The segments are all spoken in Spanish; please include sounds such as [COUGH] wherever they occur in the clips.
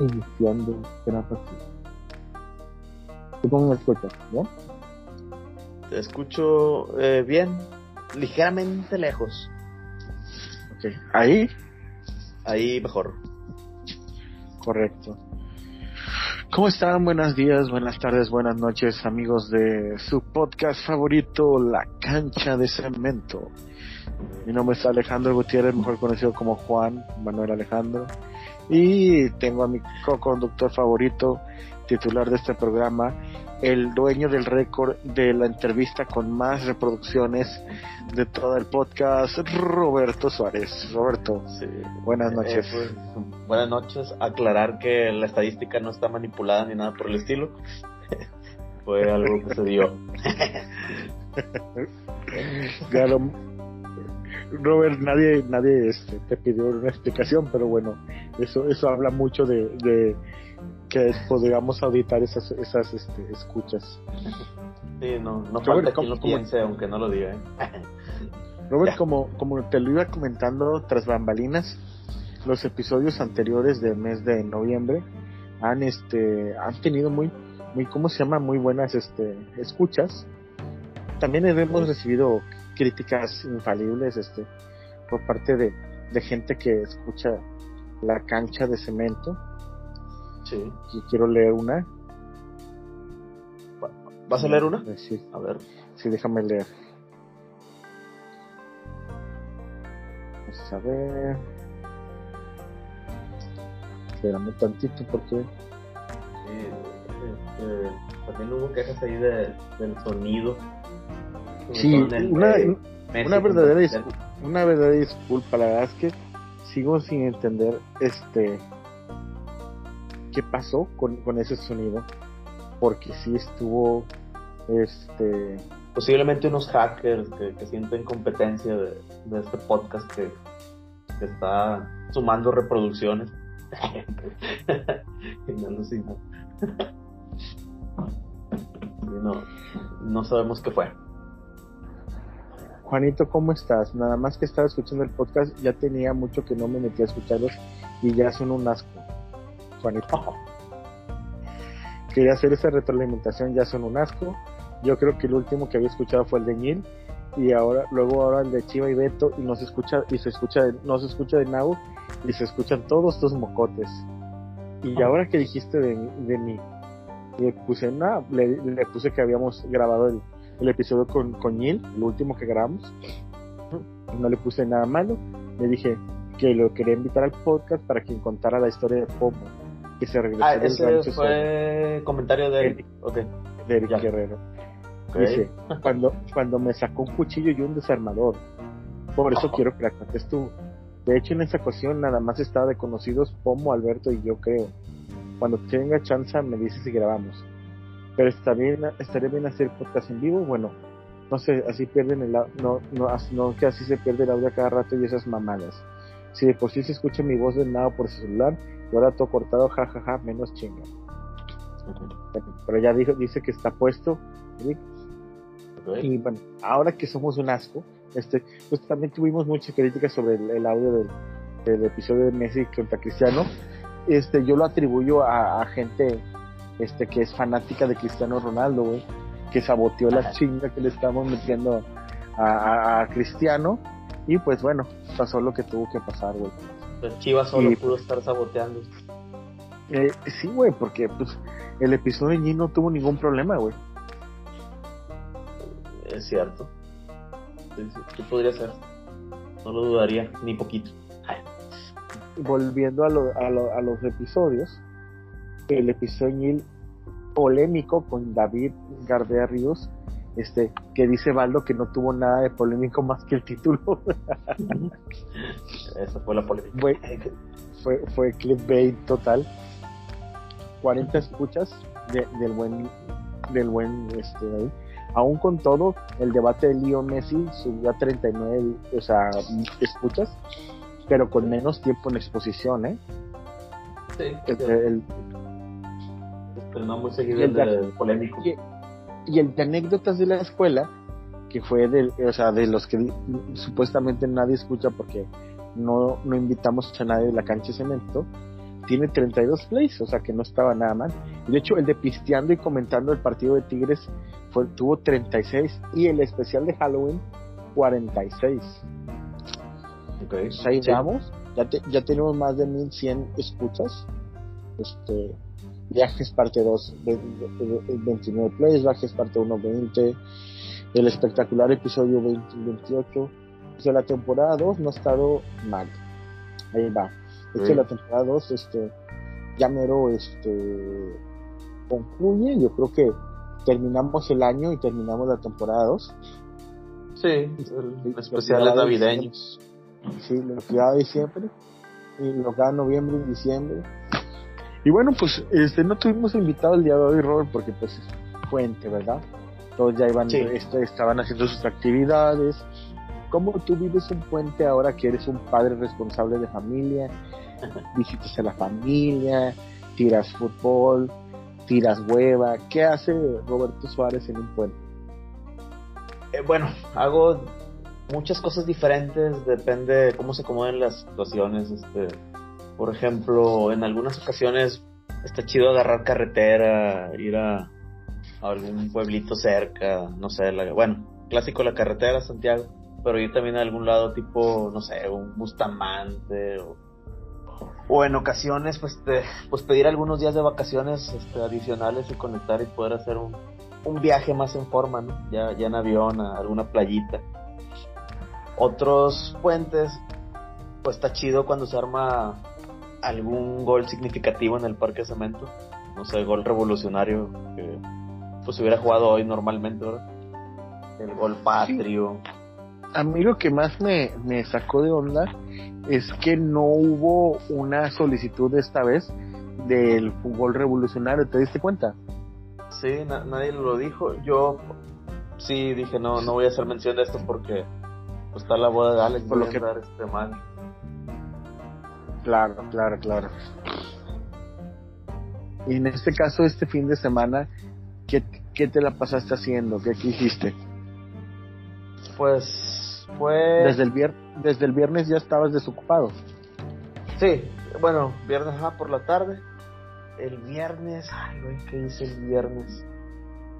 iniciando gran partida. ¿Tú cómo me escuchas? ¿Bien? Te escucho eh, bien, ligeramente lejos. Ok. ¿Ahí? Ahí mejor. Correcto. ¿Cómo están? Buenos días, buenas tardes, buenas noches, amigos de su podcast favorito, La Cancha de Cemento. Mi nombre es Alejandro Gutiérrez, mejor conocido como Juan Manuel Alejandro. Y tengo a mi co-conductor favorito, titular de este programa, el dueño del récord de la entrevista con más reproducciones de todo el podcast, Roberto Suárez. Roberto, Sí. buenas Eh, noches. pues, buenas noches. Aclarar que la estadística no está manipulada ni nada por el estilo. [LAUGHS] Fue algo que se dio. Claro, Robert, nadie, nadie este, te pidió una explicación, pero bueno, eso, eso habla mucho de, de que podríamos auditar esas, esas este, escuchas. Sí, no, no Robert, falta ¿cómo- quien lo cómo- piense, aunque no lo diga. ¿eh? Robert, Ya. como, como te lo iba comentando tras bambalinas, los episodios anteriores del mes de noviembre han este han tenido muy muy cómo se llama muy buenas este escuchas. También hemos recibido críticas infalibles este por parte de, de gente que escucha la cancha de cemento Sí. y quiero leer una. ¿Vas a leer una? Eh, Sí, A ver. sí, déjame leer. Vamos a ver. Espérame tantito porque Sí, este, también hubo quejas ahí de, del sonido. Sí, una, verdadera una verdadera disculpa, la verdad es que sigo sin entender este qué pasó con, con ese sonido, porque sí estuvo este Posiblemente unos hackers que, que sienten competencia de, de este podcast que, que está sumando reproducciones. [LAUGHS] [LAUGHS] No, no sabemos qué fue. Juanito, ¿cómo estás? Nada más que estaba escuchando el podcast, ya tenía mucho que no me metí a escucharlos y ya son un asco. Juanito. Quería hacer esa retroalimentación, ya son un asco. Yo creo que el último que había escuchado fue el de Neil y ahora luego ahora el de Chiva y Beto y no se escucha y se escucha de- no se escucha de Nau y se escuchan todos estos mocotes. Y ahora que dijiste de, de mí, le puse le puse que habíamos grabado el, el episodio con, con Neil, el último que grabamos. No le puse nada malo. Le dije que lo quería invitar al podcast para que contara la historia de Pomo, que se regresó Ah, del ese fue comentario de Eric. De Eric. Guerrero. Dice, [LAUGHS] cuando, cuando me sacó un cuchillo y un desarmador. Por eso quiero que la cuentes tú. De hecho, en esa ocasión nada más estaba de conocidos Pomo, Alberto y yo creo. Cuando tenga chance me dices si grabamos. Pero está bien, estaría bien hacer podcast en vivo. Bueno, no sé, así pierden el no, no, no que así se pierde el audio a cada rato y esas mamadas. Si de por sí se escucha mi voz de nada por celular, y ahora todo cortado, jajaja, menos chinga. Pero ya dijo, dice que está puesto, y bueno, ahora que somos un asco, este, pues también tuvimos muchas críticas sobre el, el audio del, del episodio de Messi contra Cristiano. Este, yo lo atribuyo a, a gente este, que es fanática de Cristiano Ronaldo, güey, que saboteó la chinga que le estamos metiendo a, a- a Cristiano. Y pues bueno, pasó lo que tuvo que pasar, güey. Pues Chivas solo Y- pudo estar saboteando. Eh, sí, güey, porque pues el episodio de Ñi no tuvo ningún problema, güey. Es cierto. Sí podría ser. No lo dudaría, ni poquito. volviendo a, lo- a, lo- a los episodios, el episodio Ñil polémico con David Gardea Ríos, este, que dice Baldo que no tuvo nada de polémico más que el título. [LAUGHS] Esa fue la polémica. fue, fue, fue clickbait total. 40 escuchas de- del buen, del buen, este, David. Aún con todo, el debate de Leo Messi subió a 39, o sea, escuchas, pero con menos tiempo en exposición, ¿eh? Sí, El- sí. el- Pero no muy seguido el el polémico. y, y el de anécdotas de la escuela, que fue del, o sea, de los que supuestamente nadie escucha porque no, no invitamos a nadie de la cancha de cemento, tiene 32 plays, o sea que no estaba nada mal. De hecho, el de pisteando y comentando el partido de Tigres fue, tuvo 36 y el especial de Halloween 46. Okay. Pues ahí vamos, ya, ya tenemos más de 1100 escuchas. Este, viajes parte 2, 29 plays, viajes parte 1, 20, el espectacular episodio 20, 28. Pues de la temporada 2 no ha estado mal. Ahí va. De hecho, la temporada 2, este, ya mero, este, concluye. Yo creo que terminamos el año y terminamos la temporada 2. Sí, el, especiales navideños. Sí, lo que de diciembre. Y lo que noviembre y diciembre. Y bueno, pues este no tuvimos invitado el día de hoy, Robert, porque pues es fuente, ¿verdad? Todos ya iban, este, estaban haciendo sus actividades. ¿Cómo tú vives un puente ahora que eres un padre responsable de familia? [LAUGHS] Visitas a la familia, tiras fútbol, tiras hueva. ¿Qué hace Roberto Suárez en un puente? Eh, bueno, hago muchas cosas diferentes, depende de cómo se acomoden las situaciones. Este, por ejemplo, en algunas ocasiones está chido agarrar carretera, ir a, algún pueblito cerca, no sé, bueno, clásico la carretera Santiago, pero ir también a algún lado tipo, no sé, un Bustamante o, o en ocasiones pues, pues pedir algunos días de vacaciones este, adicionales y conectar y poder hacer un, un viaje más en forma, ¿no? Ya, ya en avión, a alguna playita. Otros puentes, pues está chido cuando se arma algún gol significativo en el Parque Cemento. No sé, gol revolucionario que pues hubiera jugado hoy normalmente, ¿verdad? El gol patrio. A mí lo que más me, me sacó de onda es que no hubo una solicitud esta vez del gol revolucionario, ¿te diste cuenta? Sí, nadie lo dijo. Yo sí dije, no, no voy a hacer mención de esto porque pues, está la boda de Alex, por lo que dar este mal. Claro, claro, claro. Y en este caso, este fin de semana, ¿qué, qué te la pasaste haciendo? ¿Qué, hiciste? Pues fue... Desde el, vier... Desde el viernes ya estabas desocupado. Sí, bueno, viernes por la tarde el viernes, ay, güey, ¿qué hice el viernes?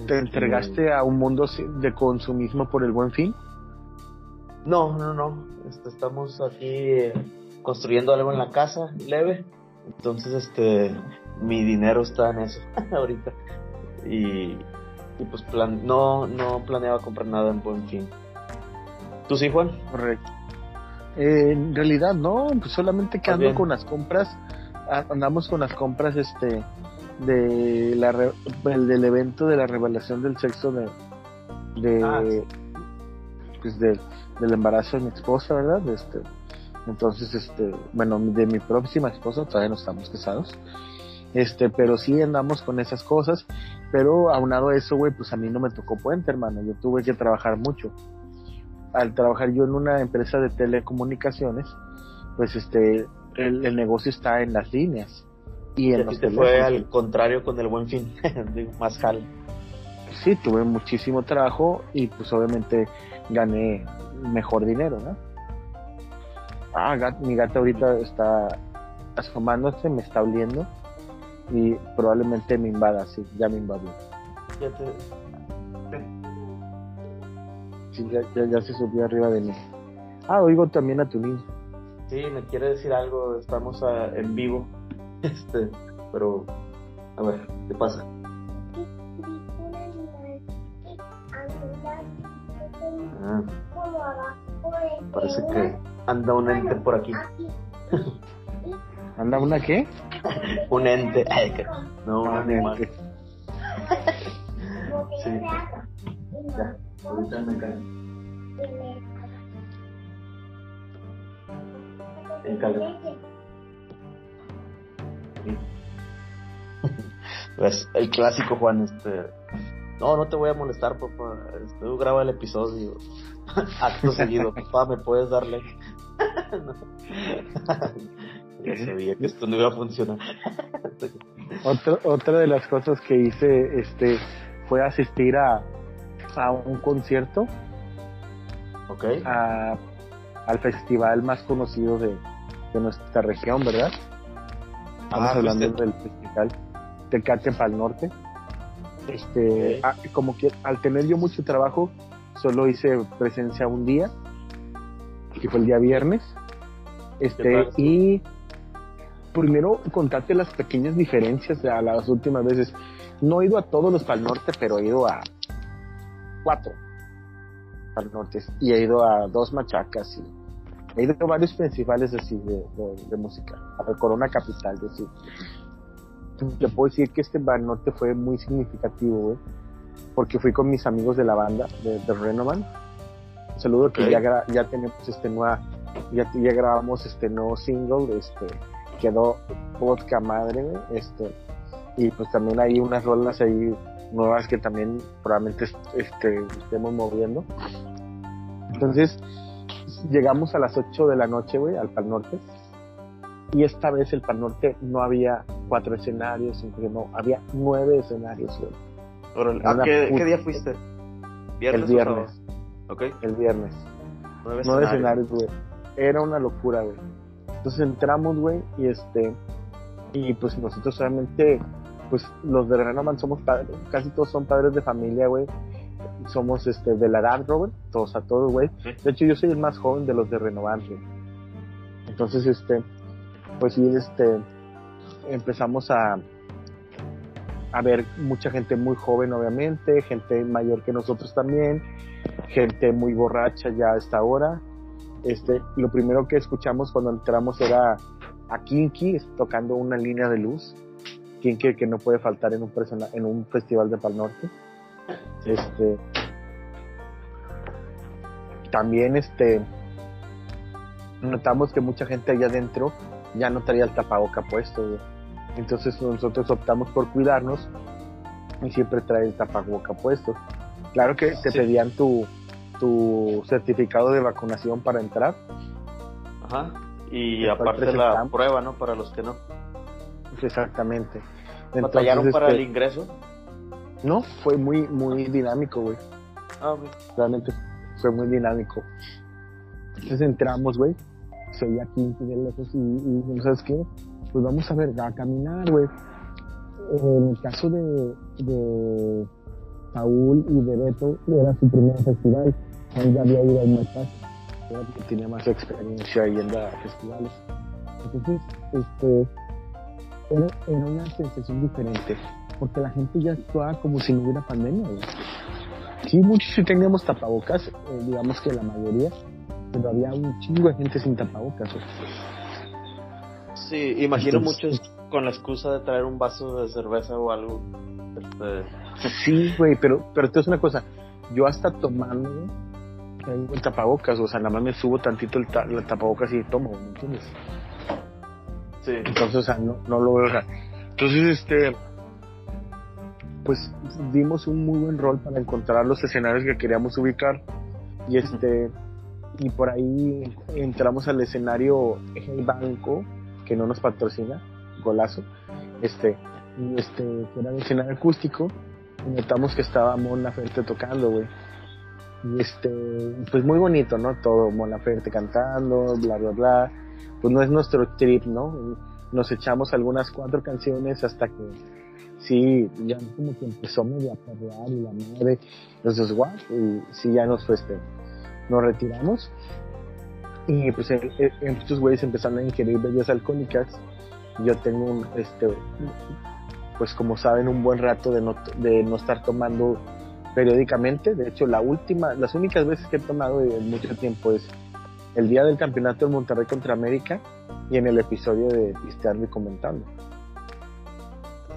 ¿Te entregaste a un mundo de consumismo por el buen fin? No, no, no. Este, estamos aquí eh, construyendo algo en la casa, leve. Entonces, este, mi dinero está en eso [LAUGHS] ahorita. Y, y pues plan, no, no planeaba comprar nada en buen fin. ¿Tú sí, Juan? Correcto. Eh, en realidad no, pues solamente que ando con las compras andamos con las compras este de la del evento de la revelación del sexo de, de ah, pues del embarazo de mi esposa verdad este entonces este bueno de mi próxima esposa todavía no estamos casados este pero sí andamos con esas cosas pero aunado a eso güey pues a mí no me tocó puente hermano yo tuve que trabajar mucho al trabajar yo en una empresa de telecomunicaciones pues este el, negocio está en las líneas. Y en te fue al contrario con el buen fin, [LAUGHS] más jal. Sí, tuve muchísimo trabajo y pues obviamente gané mejor dinero, ¿no? Ah, mi gata ahorita está asomándose, me está oliendo y probablemente me invada, sí, ya me invadió. Ya te... Sí, ya, ya se subió arriba de mí. Ah, oigo también a tu niño. Sí, me quiere decir algo, estamos en vivo. [LAUGHS] Este, pero a ver, ¿qué pasa? Ah, parece que anda un ente por aquí. ¿Anda una qué? un ente. no, un animal. sí. Ya, ahorita me cae. Pues el clásico, Juan, este. No, no te voy a molestar, papá. Este, graba el episodio. [LAUGHS] Acto seguido, papá, ¿me puedes darle? Ya sabía que esto no iba a funcionar. otra de las cosas que hice este fue asistir a, a un concierto. Ok. A, al festival más conocido de, de nuestra región, ¿verdad? Estamos Ah, hablando fuiste. del festival Tecate Pal Norte. Este, como que al tener yo mucho trabajo, solo hice presencia un día, que fue el día viernes. Este, y primero contarte las pequeñas diferencias a las últimas veces. No he ido a todos los Pal Norte, pero he ido a cuatro Pal Nortes y he ido a dos machacas y he ido a varios festivales así de, de- de música, a Corona Capital, es decir. Te puedo decir que este Pal Norte fue muy significativo, güey, porque fui con mis amigos de la banda, de, de Renovan. Saludo que ya, ya tenemos este nueva, ya, ya grabamos este nuevo single, este, quedó vodka madre, este, y pues también hay unas rolas ahí nuevas que también probablemente este, estemos moviendo. Entonces, llegamos a las 8 de la noche, güey, al Pal Norte. Y esta vez el Pal Norte no había cuatro escenarios, no, había nueve escenarios, güey, ¿qué, día fuiste? ¿Viernes el viernes? Ok. el viernes. Nueve nueve escenarios. güey. Era una locura, güey. Entonces entramos, güey, y este, y pues nosotros solamente, pues los de Renovan somos padres, casi todos son padres de familia, güey. Somos este de la edad, Robert, todos a todos, güey. Sí. De hecho, yo soy el más joven de los de Renovan, güey. Entonces, este, pues sí, este, empezamos a, a ver mucha gente muy joven, obviamente, gente mayor que nosotros también, gente muy borracha ya a esta hora. Este, lo primero que escuchamos cuando entramos era a Kinky tocando una línea de luz. Kinky que no puede faltar en un persona, en un festival de Pal Norte. Este, también este, notamos que mucha gente allá adentro ya no traía el tapaboca puesto. Entonces nosotros optamos por cuidarnos y siempre trae el tapaboca puesto. Claro que te Sí. pedían tu, tu certificado de vacunación para entrar. Ajá. Y aparte la prueba, ¿no? Para los que no. Exactamente. ¿Batallaron para este, el ingreso? No, fue muy, muy dinámico, güey. Ah, ok. Realmente fue muy dinámico. Entonces entramos, güey. Se oía aquí de lejos y, y ¿sabes qué? Pues vamos a ver, a caminar, güey. En el caso de, de Saúl y de Beto, era su primer festival. Él ya había ido a muestras. que tenía más experiencia yendo a festivales. Entonces, este, era, era una sensación diferente. Porque la gente ya actuaba como si no hubiera pandemia, güey. Sí, muchos sí teníamos tapabocas, eh, digamos que la mayoría, pero había un chingo de gente sin tapabocas. güey. Sí, imagino Entonces- muchos con la excusa de traer un vaso de cerveza o algo. Este, Sí, güey, pero, pero te es una cosa, yo hasta tomando, traigo el tapabocas, o sea, nada más me subo tantito el, ta- el tapabocas y tomo, ¿me entiendes? sí. Entonces, o sea, no, no lo veo. Entonces, este, pues dimos un muy buen rol para encontrar los escenarios que queríamos ubicar. Y este, y por ahí entramos al escenario El Banco, que no nos patrocina, golazo. Este, este, que era el escenario acústico. Y notamos que estaba Mon Laferte tocando, güey. Y este, pues muy bonito, ¿no? Todo, Mon Laferte cantando, bla, bla, bla. Pues no es nuestro trip, ¿no? nos echamos algunas cuatro canciones hasta que sí, ya como que empezó medio a perrear y la madre, entonces guau, y sí ya nos este, nos retiramos y pues eh, estos güeyes empezaron a ingerir bebidas alcohólicas, yo tengo un, este, pues como saben un buen rato de no, de no estar tomando periódicamente, de hecho la última, las únicas veces que he tomado en mucho tiempo es el día del campeonato de Monterrey contra América y en el episodio de Pisteando y Comentando.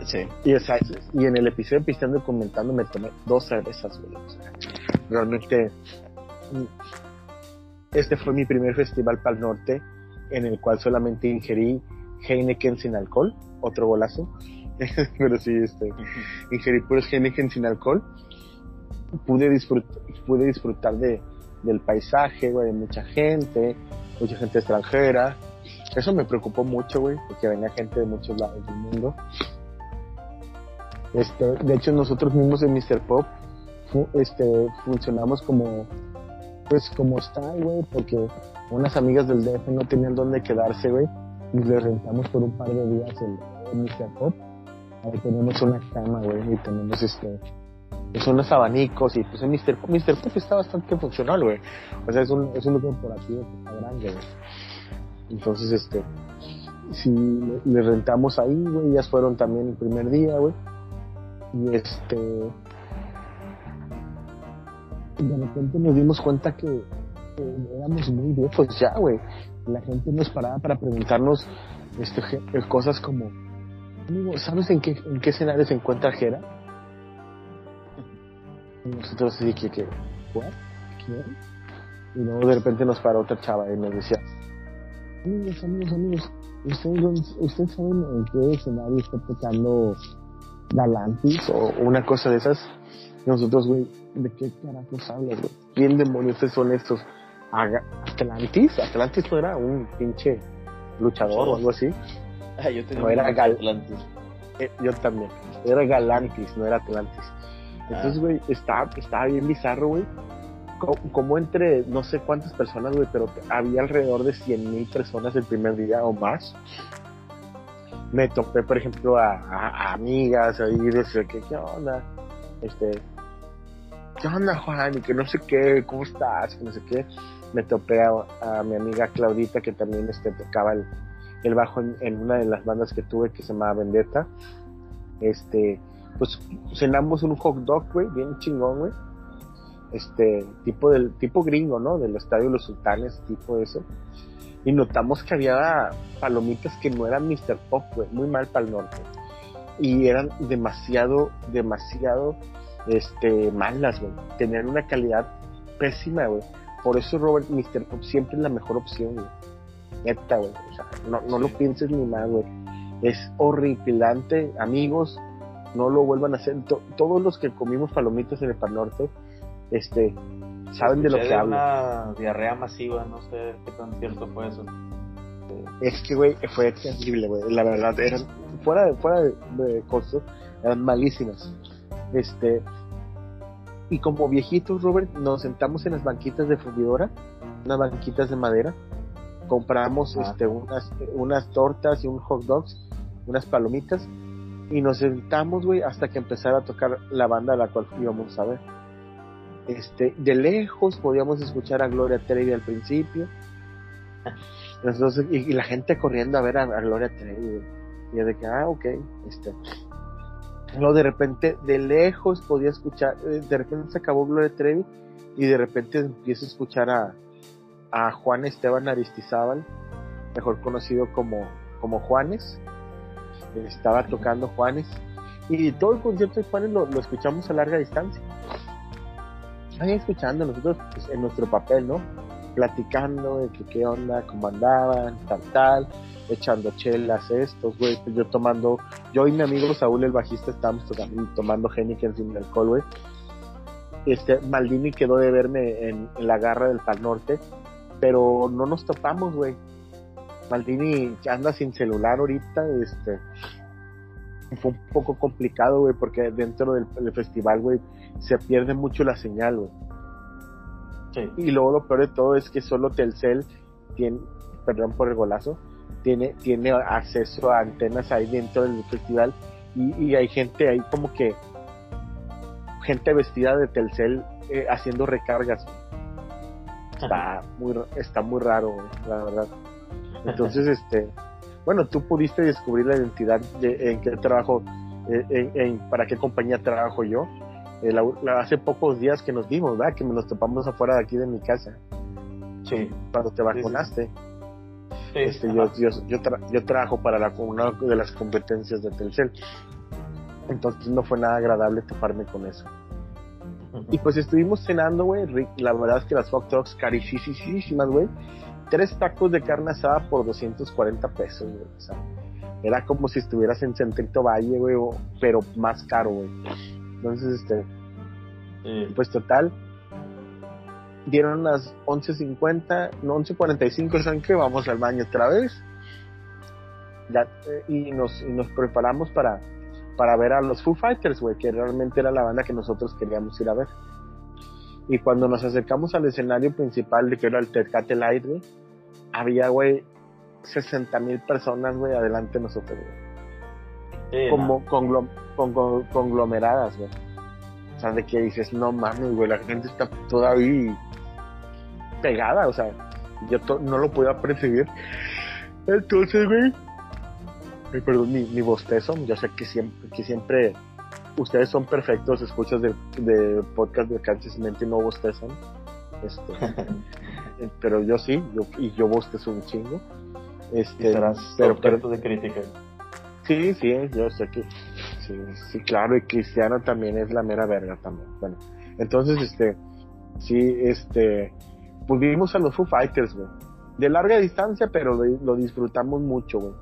Sí. Y, esa- y en el episodio de Pisteando y Comentando me tomé dos cervezas, güey. O sea, realmente, este fue mi primer festival Pal Norte en el cual solamente ingerí Heineken sin alcohol, otro golazo. [LAUGHS] Pero sí, este, ingerí puros Heineken sin alcohol. Pude disfrutar, pude disfrutar de, del paisaje, güey, de mucha gente, mucha gente extranjera. Eso me preocupó mucho, güey, porque venía gente de muchos lados del mundo. Este, de hecho, nosotros mismos en Mr. Pop este, funcionamos como, pues, como style, güey, porque unas amigas del DF no tenían dónde quedarse, güey. y le rentamos por un par de días el, el. Pop. Ahí tenemos una cama, güey, y tenemos este pues unos abanicos y pues el Mr. Pop, Mr. Pop está bastante funcional, güey. O sea, es un, es un corporativo que está grande, güey. Entonces, este, si le, le rentamos ahí, güey, ellas fueron también el primer día, güey. Y este, de repente nos dimos cuenta que, éramos muy viejos ya, güey. La gente nos paraba para preguntarnos este, je- cosas como, amigo, ¿sabes en qué, en qué escenario se encuentra Jera? Y nosotros así que, que, ¿what? ¿Quién? Y luego de repente nos paró otra chava y nos decía, amigos, amigos, amigos, ¿ustedes, ¿ustedes saben en qué escenario está tocando Galantis o una cosa de esas? Y nosotros, güey, ¿de qué carajos hablas, güey? ¿Quién demonios son estos? Aga- ¿Atlantis? ¿Atlantis no era un pinche luchador o algo así? Ah, yo tenía No, era Gal- Atlantis. Eh, yo también. Era Galantis, no era Atlantis. Entonces, Ah. güey, estaba, estaba bien bizarro, güey. Co- Como entre no sé cuántas personas, güey, pero había alrededor de 100 mil personas el primer día o más. Me topé, por ejemplo, a, a- a amigas ahí, decía que, ¿qué onda? Este, ¿qué onda, Juan? Y que no sé qué, ¿cómo estás? Que no sé qué. Me topé a, mi amiga Claudita, que también este, tocaba el, bajo en, en una de las bandas que tuve que se llamaba Vendetta. Este, pues cenamos un hot dog, güey, bien chingón, güey. Este, tipo del, tipo gringo, ¿no? Del estadio los sultanes, tipo eso. Y notamos que había palomitas que no eran Mr. Pop, güey, muy mal para el norte. Y eran demasiado, demasiado, este, malas, güey. Tenían una calidad pésima, güey. Por eso, Robert, Mr. Pop siempre es la mejor opción, güey. Neta, güey. O sea, no, no lo pienses ni más, güey. Es horripilante, amigos. No lo vuelvan a hacer. To- todos los que comimos palomitas en el Pan Norte, este, saben de lo que hablo. una diarrea masiva, no sé qué tan cierto fue eso. Es que, güey, fue terrible, güey. La verdad, eran, fuera de, fuera de, de cosas, eran malísimas. Este, y como viejitos, Robert, nos sentamos en las banquitas de fundidora, unas banquitas de madera. Compramos, Ah. este, unas, unas tortas y un hot dogs, unas palomitas. Y nos sentamos, güey, hasta que empezara a tocar la banda a la cual íbamos a ver. Este, de lejos podíamos escuchar a Gloria Trevi al principio. Entonces, y, y la gente corriendo a ver a, a Gloria Trevi, güey. Y yo de que, ah, ok, este. Luego de repente, de lejos podía escuchar, eh, de repente se acabó Gloria Trevi y de repente empiezo a escuchar a, a Juan Esteban Aristizábal, mejor conocido como, como Juanes. Estaba tocando Juanes y todo el concierto de Juanes lo, lo escuchamos a larga distancia. Ahí escuchando nosotros pues, en nuestro papel, ¿no? Platicando de que qué onda, cómo andaban, tal, tal, echando chelas estos, güey, pues yo tomando, yo y mi amigo Saúl el bajista estábamos tomando Heineken sin alcohol, güey. Este, Maldini quedó de verme en, en la garra del Pal Norte, pero no nos topamos, güey. Maldini anda sin celular ahorita, este, fue un poco complicado, güey, porque dentro del, del festival, güey, se pierde mucho la señal, güey. Sí. Y luego lo peor de todo es que solo Telcel tiene, perdón por el golazo, tiene, tiene acceso a antenas ahí dentro del festival y, y hay gente ahí como que gente vestida de Telcel eh, haciendo recargas. Está muy, está muy raro, la verdad. Entonces, este, bueno, tú pudiste descubrir la identidad de en qué trabajo, eh, en, en- para qué compañía trabajo yo. Eh, la- la- hace pocos días que nos vimos, ¿verdad? Que nos topamos afuera de aquí de mi casa, Sí. cuando te vacunaste. Sí, Este, yo, yo, yo, tra- yo trabajo para la, una de las competencias de Telcel. Entonces no fue nada agradable toparme con eso. Y pues estuvimos cenando, güey. La verdad es que las hot dogs carísimas, güey. Tres tacos de carne asada por 240 pesos, güey. O sea, era como si estuvieras en Centrito Valle, güey, pero más caro, güey. Entonces, este, Sí. pues total, dieron las 11.50, no 11.45, ¿saben qué? Vamos al baño otra vez. Ya, eh, y, nos, y nos preparamos para, para ver a los Foo Fighters, güey, que realmente era la banda que nosotros queríamos ir a ver. Y cuando nos acercamos al escenario principal, de que era el Tecate Light, güey, había, güey, 60 mil personas, güey, adelante de nosotros, güey. Como conglomeradas, güey. O sea, de que dices, no mames, güey, la gente está todavía pegada, o sea, yo no lo podía percibir. Entonces, güey, perdón, mi, mi bostezo, yo sé que siempre, que siempre ustedes son perfectos escuchas de, de podcast de Canchas Mente y no bostezan. Este, [LAUGHS] pero yo sí, yo, y yo bostezo un chingo. Este, pero, pero de crítica. Sí, sí, yo sé que sí, sí, claro, y Cristiano también es la mera verga también. Bueno, entonces, este, sí, este, vivimos a los Foo Fighters, güey. De larga distancia, pero lo, disfrutamos mucho, güey.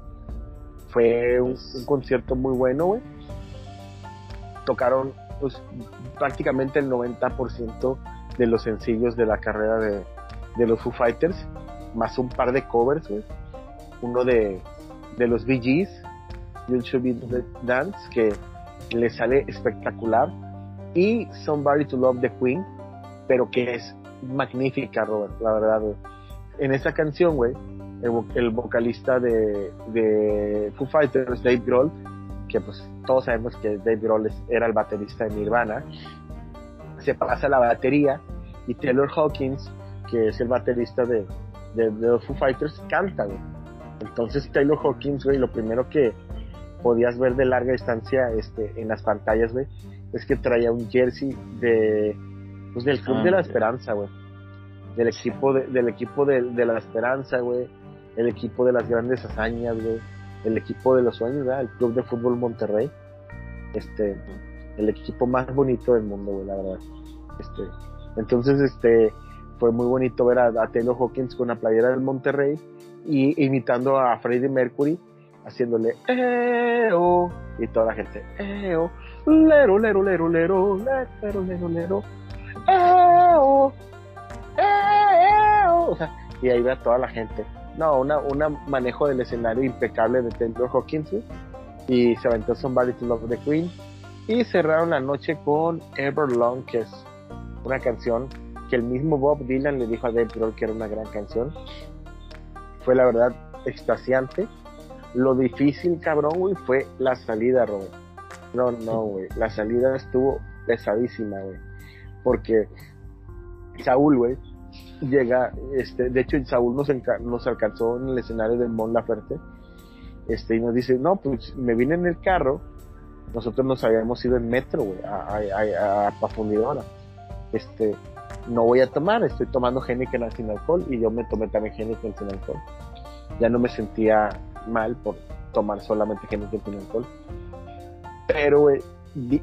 Fue un, concierto muy bueno, güey tocaron pues, prácticamente el 90% de los sencillos de la carrera de, los Foo Fighters, más un par de covers, uno de, de los Bee You Should Be Dance, que le sale espectacular, y Somebody to Love the Queen, pero que es magnífica, Robert, la verdad, En esta canción, güey, el, vocalista de, de Foo Fighters, Dave Grohl, que pues todos sabemos que Dave Grohl era el baterista de Nirvana, se pasa la batería y Taylor Hawkins, que es el baterista de, de, los Foo Fighters, canta, Entonces Taylor Hawkins, güey, lo primero que podías ver de larga distancia este, en las pantallas, güey, es que traía un jersey de, pues del Club de la ah, Esperanza, güey. Del equipo, de, del equipo de, de la Esperanza, güey. El equipo de las grandes hazañas, güey el equipo de los sueños, el Club de Fútbol Monterrey. Este, el equipo más bonito del mundo, güey, la verdad. Este, entonces, este, fue muy bonito ver a, Taylor Hawkins con la playera del Monterrey y imitando a Freddie Mercury, haciéndole eo y toda la gente eo, lero, lero, lero, lero, lero, lero, lero, y ahí ve a toda la gente. No, una, una manejo del escenario impecable de Taylor Hawkins y se aventó Somebody to Love the Queen. Y cerraron la noche con Everlong que es una canción que el mismo Bob Dylan le dijo a Dave que era una gran canción. Fue la verdad extasiante. Lo difícil cabrón güey fue la salida Robert. No no güey la salida estuvo pesadísima güey porque Saúl güey llega, este, de hecho Saúl nos, nos alcanzó en el escenario del Mon Laferte, este, y nos dice, no, pues me vine en el carro, nosotros nos habíamos ido en metro, güey, a, a, a, Pafundidora, este, no voy a tomar, estoy tomando Heineken sin alcohol, y yo me tomé también Heineken sin alcohol, ya no me sentía mal por tomar solamente Heineken sin alcohol, pero, güey,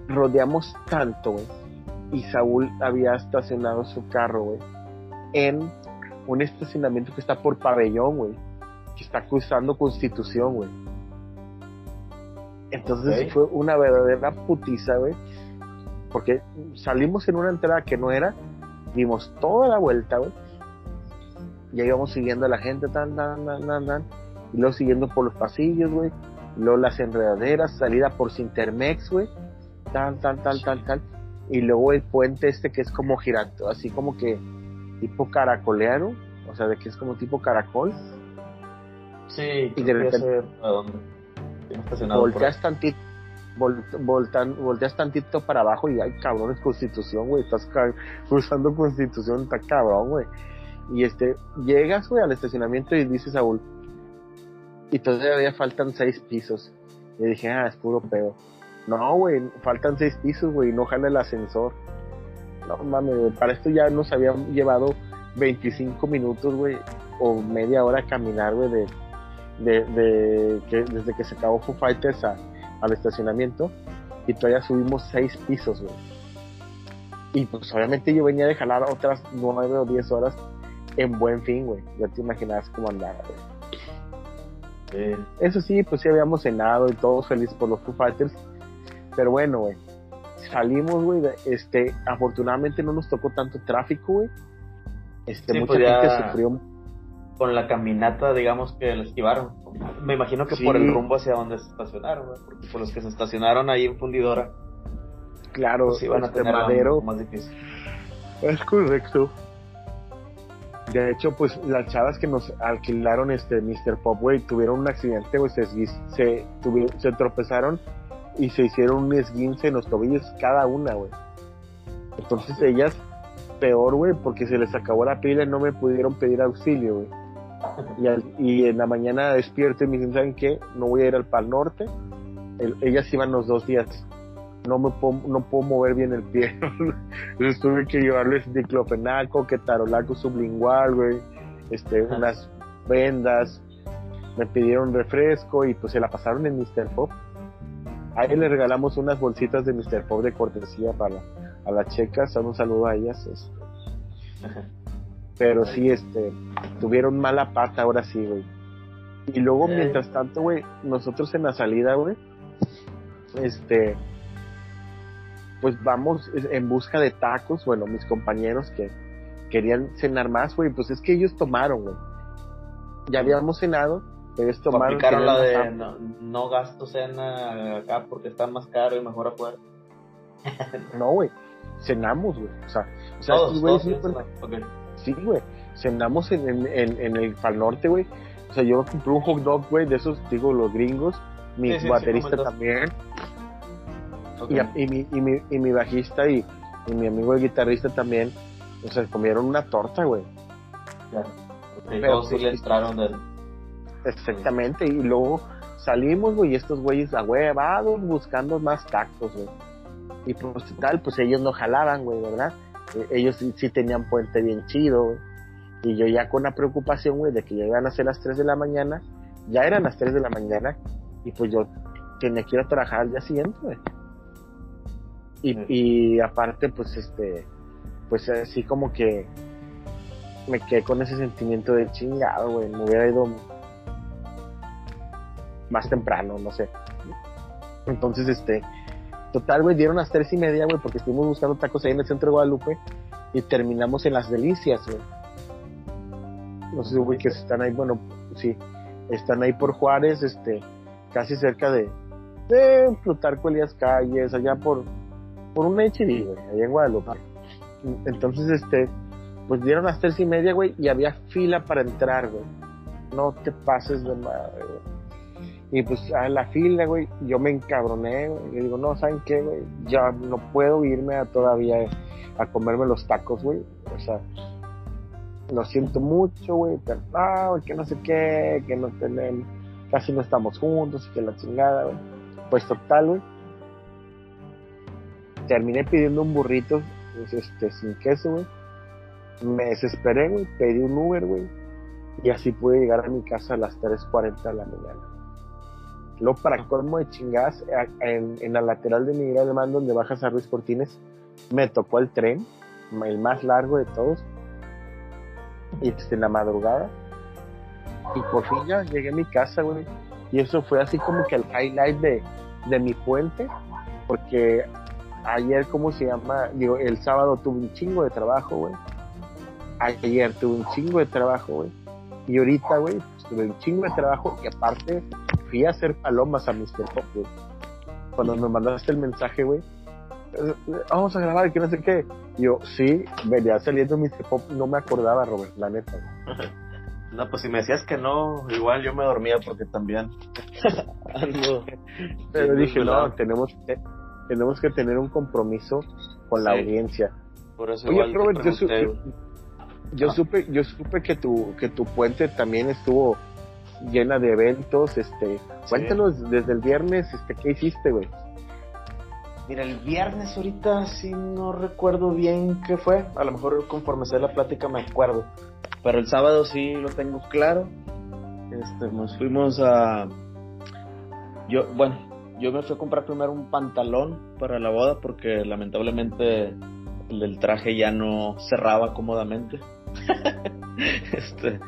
rodeamos tanto, güey, y Saúl había estacionado su carro, güey, en un estacionamiento que está por pabellón, güey. Que está cruzando Constitución, güey. Entonces fue una verdadera putiza, güey. Porque salimos en una entrada que no era, dimos toda la vuelta, güey. Ya íbamos siguiendo a la gente, tan, tan, tan, tan, tan. Y luego siguiendo por los pasillos, güey. Luego las enredaderas, salida por Sintermex, güey. Tal, tal, tal, tal, tal. Y luego el puente este que es como girando, así como que tipo caracoleano, o sea, de que es como tipo caracol. Sí, y de repente a dónde. Volteas tantito, volteas tantito para abajo y hay cabrones constitución, güey, estás cruzando constitución, está cabrón, güey. Y este, llegas, güey, al estacionamiento y dices, Saúl, y todavía faltan seis pisos. Y dije, ah, es puro pedo. No, güey, faltan seis pisos, güey, no jale el ascensor. No mames, para esto ya nos habían llevado 25 minutos, güey, o media hora a caminar, güey, de, de, que, desde que se acabó Foo Fighters al estacionamiento. Y todavía subimos seis pisos, güey. Y pues obviamente yo venía de jalar otras nueve o diez horas en buen fin, güey. Ya te imaginas cómo andaba, güey. Eso sí, pues sí habíamos cenado y todos felices por los Foo Fighters. Pero bueno, güey salimos, güey, este, afortunadamente no nos tocó tanto tráfico, güey. Este, mucha pues gente sufrió. Con la caminata, digamos que la esquivaron. Me imagino que por el rumbo hacia donde se estacionaron, güey, porque por los que se estacionaron ahí en Fundidora. Claro, pues iban a este tener madero. Más difícil. Es correcto. De hecho, pues las chavas que nos alquilaron este Mr. Pop, güey, tuvieron un accidente, güey, se, se, se tropezaron y se hicieron un esguince en los tobillos cada una, güey. Entonces ellas, peor, güey, porque se les acabó la pila y no me pudieron pedir auxilio, güey. Y, y en la mañana despierto y me dicen, ¿saben qué? No voy a ir al Pal Norte. ellas iban los dos días no me puedo, no puedo mover bien el pie. [LAUGHS] Entonces tuve que llevarles diclofenaco, ketarolaco sublingual, güey, este, unas vendas, me pidieron refresco y pues se la pasaron en Mr. Pop. Ahí le regalamos unas bolsitas de Mr. Pop de cortesía para a las checas, un saludo a ellas. Este. Pero sí, este, tuvieron mala pata ahora sí, güey. Y luego, mientras tanto, güey, nosotros en la salida, güey, este, pues vamos en busca de tacos, bueno, mis compañeros que querían cenar más, güey, pues es que ellos tomaron, güey. Ya habíamos cenado, ellos tomaron. Aplicaron la de no, gasto cena acá porque está más caro y mejor afuera. [LAUGHS] no, güey, cenamos, güey. O sea, o sea todos, todos Sí, güey, cenamos en, en, en, el Pal Norte, güey. O sea, yo compré un hot dog, güey, de esos, digo, los gringos. Mi baterista también y, mi, y, mi, y mi bajista y, mi amigo el guitarrista también, o sea, comieron una torta, güey. Claro. Pero sí le entraron del... Exactamente, y luego salimos, güey, y estos güeyes ahuevados buscando más tacos, güey. Y pues tal, pues ellos no jalaban, güey, ¿verdad? E, ellos sí, tenían puente bien chido, güey. Y yo ya con la preocupación, güey, de que ya iban a ser las 3 de la mañana, ya eran las 3 de la mañana, y pues yo tenía que ir a trabajar al día siguiente, güey. Y, y aparte, pues este, pues así como que me quedé con ese sentimiento de chingado, güey. Me hubiera ido más temprano, no sé. Entonces, este, total, güey, dieron las tres y media, güey, porque estuvimos buscando tacos ahí en el centro de Guadalupe y terminamos en las delicias, güey. No sé, güey, que están ahí, bueno, sí, están ahí por Juárez, este, casi cerca de, de Plutarco Elías Calles, allá por, por un HD, güey, allá en Guadalupe. Entonces, este, pues dieron las tres y media, güey, y había fila para entrar, güey. No te pases de madre, güey. Y pues a la fila, güey, yo me encabroné, güey. Y digo, no, ¿saben qué, güey? Ya no puedo irme a todavía a comerme los tacos, güey. O sea, lo siento mucho, güey, pero no, que no sé qué, que no tenemos, casi no estamos juntos, y que la chingada, güey. Pues total, güey terminé pidiendo un burrito pues, este, sin queso, güey. Me desesperé, güey, pedí un Uber, güey. Y así pude llegar a mi casa a las 3.40 de la mañana. Luego, para colmo de chingadas, en, la lateral de Miguel Alemán, donde bajas a Ruiz Cortines, me tocó el tren, el más largo de todos. Y desde en la madrugada. Y por fin ya llegué a mi casa, güey. Y eso fue así como que el highlight de, de mi puente. Porque ayer, ¿cómo se llama? Digo, el sábado tuve un chingo de trabajo, güey. Ayer tuve un chingo de trabajo, güey. Y ahorita, güey, pues, tuve un chingo de trabajo y aparte fui a hacer palomas a Mr. Pop, güey. Cuando me mandaste el mensaje, güey, vamos a grabar, que no sé qué. yo, sí, venía saliendo Mr. Pop, no me acordaba, Robert, la neta. [LAUGHS] No, pues si me decías que no, igual yo me dormía porque también [LAUGHS] Pero dije, no, tenemos que, tenemos que tener un compromiso con la audiencia. Por eso Oye, Robert, yo, supe, yo supe que tu, que tu puente también estuvo llena de eventos, este, cuéntanos desde el viernes, este, ¿qué hiciste, güey? Mira, el viernes ahorita sí no recuerdo bien qué fue, a lo mejor conforme sea la plática me acuerdo, pero el sábado sí lo tengo claro, este, nos fuimos a, yo, bueno, yo me fui a comprar primero un pantalón para la boda porque lamentablemente el traje ya no cerraba cómodamente. [LAUGHS] este,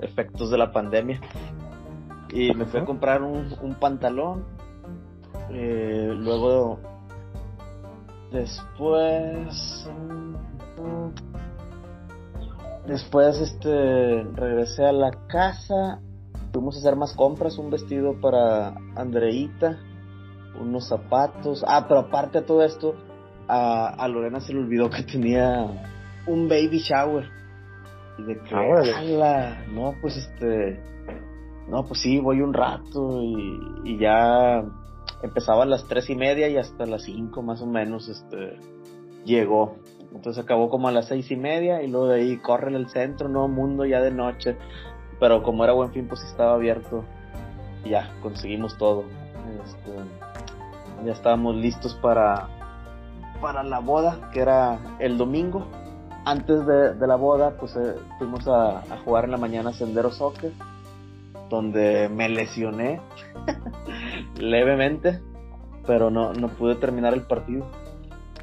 efectos de la pandemia. Y me fui a comprar un, un pantalón. Eh, luego, después, después, este, regresé a la casa fuimos a hacer más compras, un vestido para Andreita, unos zapatos. Ah, pero aparte de todo esto, a, Lorena se le olvidó que tenía un baby shower. Y de que, ala, no, pues este, no, pues sí, voy un rato y, y ya empezaba a las tres y media y hasta las cinco más o menos, este, llegó. Entonces acabó como a las seis y media y luego de ahí corre en el centro, Nuevo Mundo ya de noche. Pero como era buen fin, pues estaba abierto. Y ya, conseguimos todo. Este, ya estábamos listos para, para la boda, que era el domingo. Antes de, la boda, pues eh, fuimos a, jugar en la mañana Sendero Soccer, donde me lesioné [LAUGHS] levemente, pero no, no pude terminar el partido.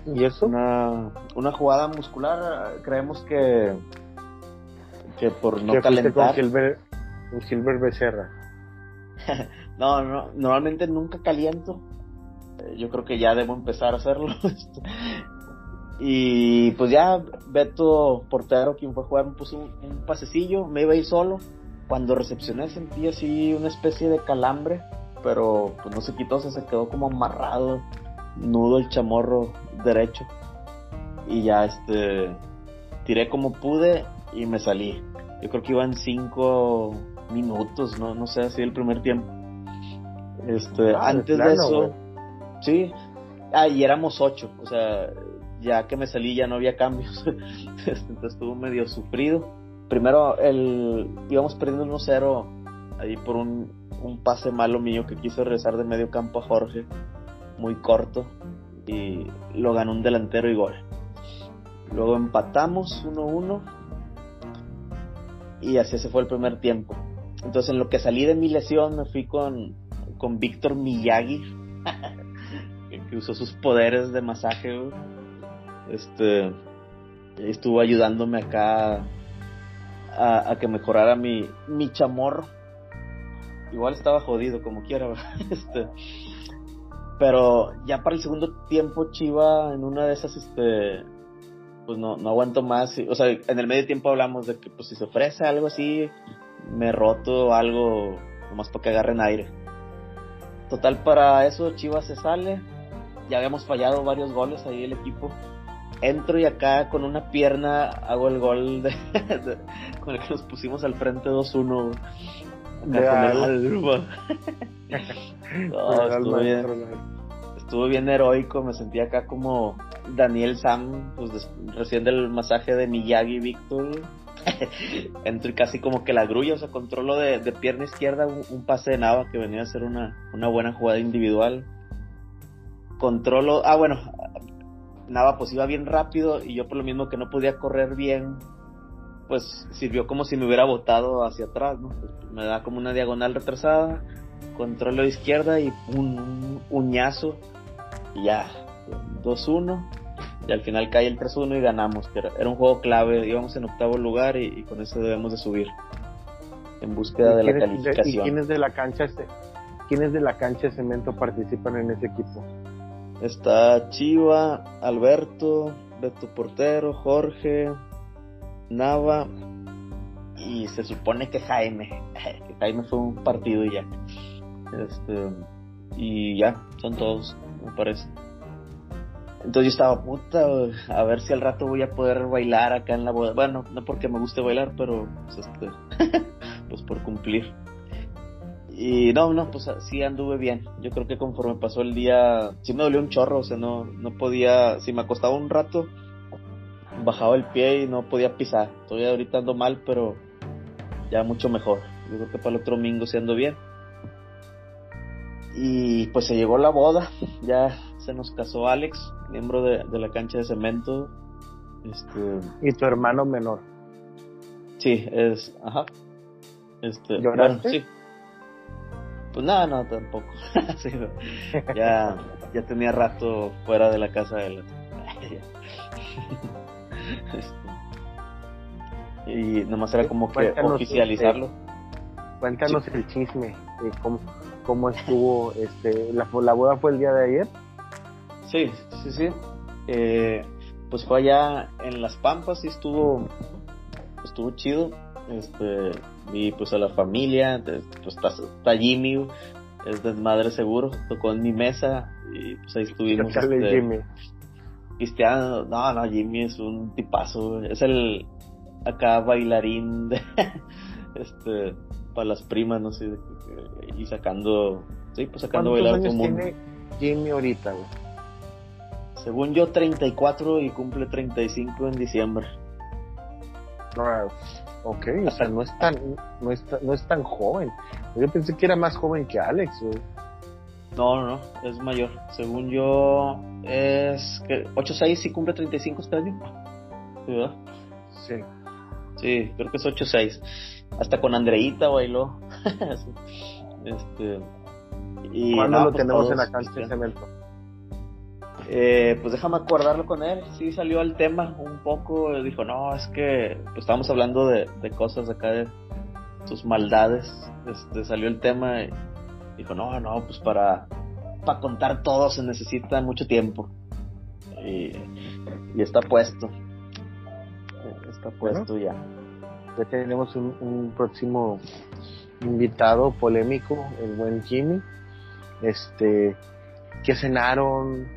¿Y eso? Una, una jugada muscular, creemos que, que por no calentar. un Silver Becerra. [LAUGHS] no, no, normalmente nunca caliento. Eh, yo creo que ya debo empezar a hacerlo. [LAUGHS] y pues ya Beto Portero, quien fue a jugar, me puso un, pasecillo, me iba a ir solo. Cuando recepcioné sentí así una especie de calambre, pero pues no se quitó, se quedó como amarrado, nudo el chamorro derecho. Y ya este tiré como pude y me salí. Yo creo que iban cinco minutos, no, no sé, así el primer tiempo. Este, ah, antes de eso, sí, ah, y éramos ocho, o sea, ya que me salí ya no había cambios, [LAUGHS] entonces estuvo medio sufrido. Primero, el, íbamos perdiendo 1-0 ahí por un, un pase malo mío que quiso regresar de medio campo a Jorge, muy corto, y lo ganó un delantero y gol. Luego empatamos 1-1 y así se fue el primer tiempo. Entonces en lo que salí de mi lesión me fui con, con Víctor Miyagi, [LAUGHS] que usó sus poderes de masaje. Este estuvo ayudándome acá a, que mejorara mi, mi chamorro. Igual estaba jodido como quiera. [LAUGHS] Este, pero ya para el segundo tiempo Chiva en una de esas este pues no, no aguanto más. O sea, en el medio tiempo hablamos de que pues si se ofrece algo así, me roto algo nomás para que agarren aire. Total, para eso Chivas se sale. Ya habíamos fallado varios goles ahí el equipo. Entro y acá con una pierna hago el gol de, [LAUGHS] con el que nos pusimos al frente 2-1. [LAUGHS] estuvo, bien, estuvo bien heroico, me sentí acá como Daniel Sam, pues recién del masaje de Miyagi Víctor. [LAUGHS] Entro y casi como que la grulla, o sea, controlo de, pierna izquierda un, pase de Nava que venía a ser una, una buena jugada individual. Controlo, ah bueno, Nava pues iba bien rápido y yo por lo mismo que no podía correr bien, pues sirvió como si me hubiera botado hacia atrás, ¿no? Pues, me da como una diagonal retrasada, controlo izquierda y un uñazo y ya, 2-1 y al final cae el 3-1 y ganamos, que era, un juego clave, íbamos en octavo lugar y, con eso debemos de subir en búsqueda de la calificación. ¿Y quiénes de la cancha quiénes de la cancha de cemento participan en ese equipo? Está Chiva, Alberto, Beto Portero, Jorge, Nava y se supone que Jaime, [LAUGHS] que Jaime fue un partido ya. Este, y ya, son todos, me parece. Entonces yo estaba puta, a ver si al rato voy a poder bailar acá en la boda. Bueno, no porque me guste bailar, pero pues, este, [LAUGHS] pues por cumplir. Y no, no, pues sí anduve bien. Yo creo que conforme pasó el día, sí me dolió un chorro, o sea, no, no podía, si me acostaba un rato, bajaba el pie y no podía pisar. Todavía ahorita ando mal, pero ya mucho mejor. Yo creo que para el otro domingo se ando bien. Y pues se llegó la boda, [LAUGHS] ya se nos casó Alex, miembro de, la cancha de cemento. Este, y tu hermano menor. Sí, es, ajá. Este, ¿Lloraste? sí. Pues nada, no, tampoco. [LAUGHS] ya, ya tenía rato fuera de la casa de él. Este, [LAUGHS] y nomás era como que oficializarlo. cuéntanos el chisme, cómo, cómo estuvo, este, la, la boda fue el día de ayer. Sí, sí, sí. Eh, pues fue allá en Las Pampas y estuvo, estuvo chido. Este, y pues a la familia, pues está, Jimmy, es desmadre seguro, tocó en mi mesa y pues ahí estuvimos. Este, Cristiano, no, no, Jimmy es un tipazo, es el, acá bailarín de, [LAUGHS] este, para las primas, no sé, y sacando, sí, pues sacando bailar años tiene Jimmy ahorita, güey? Según yo, 34 y cumple 35 en diciembre. No, ok, o sea, no es tan, no es, no es tan joven. Yo pensé que era más joven que Alex, güey. No, no, no, es mayor. Según yo, es que 8-6 y cumple 35 este año. ¿Sí, verdad? Sí. Sí, creo que es 8-6. Hasta con Andreita bailó. [LAUGHS] este, y ¿Cuándo lo pues, tenemos en la cancha de cemento? Eh, pues déjame acordarlo con él. Sí salió al tema un poco. Dijo, no, es que pues, estábamos hablando de, de cosas acá de sus maldades. Este, salió el tema y dijo, no, no, pues para, para contar todo se necesita mucho tiempo. Y, está puesto. Está puesto ya. Ya tenemos un, próximo invitado polémico, el buen Jimmy. Este, ¿qué cenaron?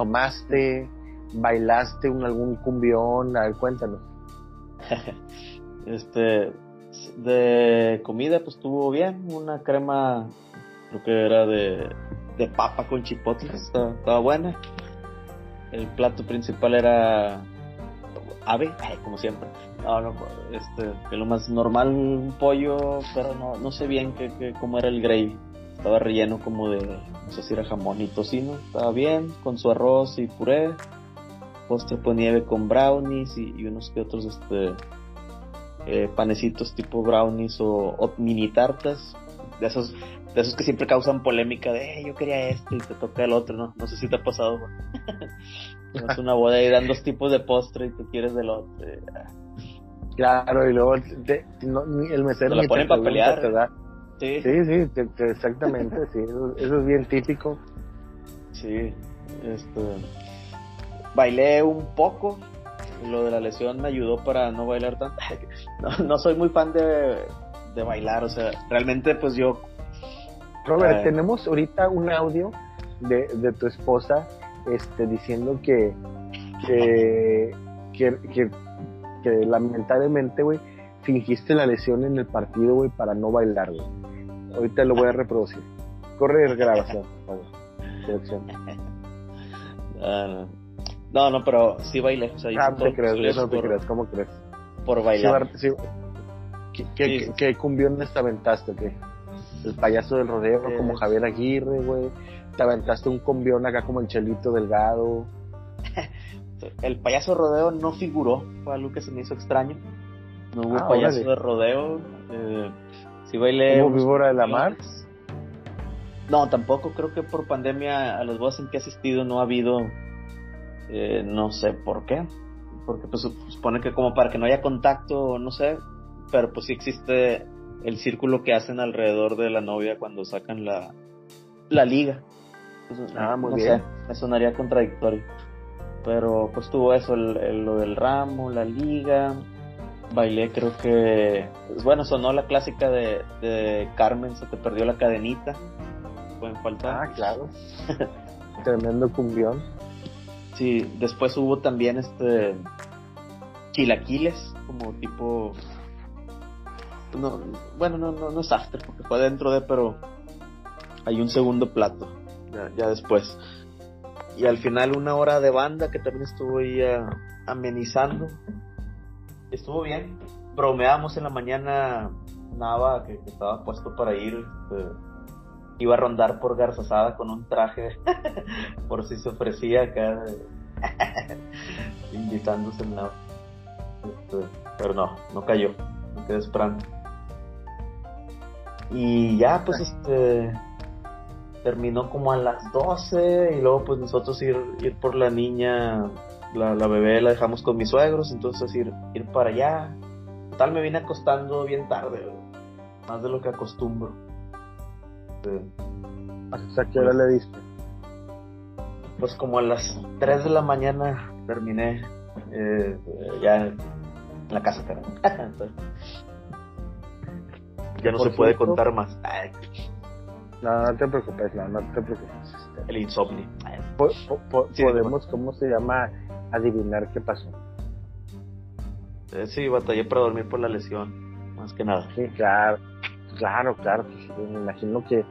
¿Tomaste? ¿Bailaste un, algún cumbión? A ver, cuéntanos. [LAUGHS] este, de comida, pues estuvo bien. Una crema, creo que era de, de papa con chipotle, estaba, buena. El plato principal era ave, como siempre. No, no, este, lo más normal, un pollo, pero no, no sé bien que, que, cómo era el gravy. Estaba relleno como de, no sé si era jamón y tocino. Estaba bien, con su arroz y puré. Postre con nieve con brownies y, y unos que otros, este, eh, panecitos tipo brownies o, mini tartas, de esos, de esos que siempre causan polémica de yo quería este y te toca el otro, ¿no? No sé si te ha pasado, [LAUGHS] es una boda y dan dos tipos de postre y tú quieres del otro. Claro, y luego el mesero lo ponen para pelear. Sí, sí, sí exactamente, sí, eso, es bien típico. Sí, este bailé un poco, lo de la lesión me ayudó para no bailar tanto. [LAUGHS] No, no soy muy fan de, de bailar, o sea, realmente pues yo... Robert, eh, tenemos ahorita un audio de, de tu esposa este, diciendo que, que, que, que, lamentablemente, güey, fingiste la lesión en el partido, güey, para no bailar, güey. Ahorita lo voy a reproducir. Corre grabación, por favor. Selección. no. No, no, pero sí bailé. O sea, ah, te crees, no te crees, ¿cómo crees? Por bailar. Sí, ¿Qué, qué, cumbiones te aventaste? ¿qué? El payaso del rodeo, como Javier Aguirre, güey. Te aventaste un cumbión acá como el Chelito Delgado. [LAUGHS] el payaso rodeo no figuró, fue algo que se me hizo extraño. No hubo ah, payaso de rodeo. Eh, sí bailé. ¿Hubo víbora de la mar? No, tampoco. Creo que por pandemia a las bodas en que he asistido no ha habido eh, no sé por qué. Porque pues supone que como para que no haya contacto, no sé. Pero pues sí existe el círculo que hacen alrededor de la novia cuando sacan la, la liga. ah, muy bien. me sonaría contradictorio. Pero pues tuvo eso, el, lo del ramo, la liga. Bailé, creo que. Pues, bueno, sonó la clásica de, de Carmen, se te perdió la cadenita. Pueden faltar. Ah, claro. [LAUGHS] Tremendo cumbión. Sí, después hubo también este chilaquiles, como tipo no, bueno, no, no, no es after, porque fue dentro de, pero hay un segundo plato, ya, después. Y al final una hora de banda que también estuvo ahí ah, amenizando. Estuvo bien. Bromeamos en la mañana Nava, que, estaba puesto para ir. Este, iba a rondar por Garzasada con un traje [LAUGHS] por si se ofrecía acá [LAUGHS] invitándose en la este, pero no, no cayó, me quedé esperando. Y ya pues este terminó como a las 12 y luego pues nosotros ir, ir por la niña, la, la bebé la dejamos con mis suegros, entonces ir, ir para allá. Total me vine acostando bien tarde, más de lo que acostumbro. ¿Hasta qué hora le diste? Pues como a las 3 de la mañana terminé eh, ya en la casa, [LAUGHS] ya no se puede contar más. No, no te preocupes, no, no te preocupes. El insomnio. podemos, ¿cómo se llama? Adivinar qué pasó. Eh, sí, batallé para dormir por la lesión, más que nada. Sí, claro, claro, claro. Pues, me imagino que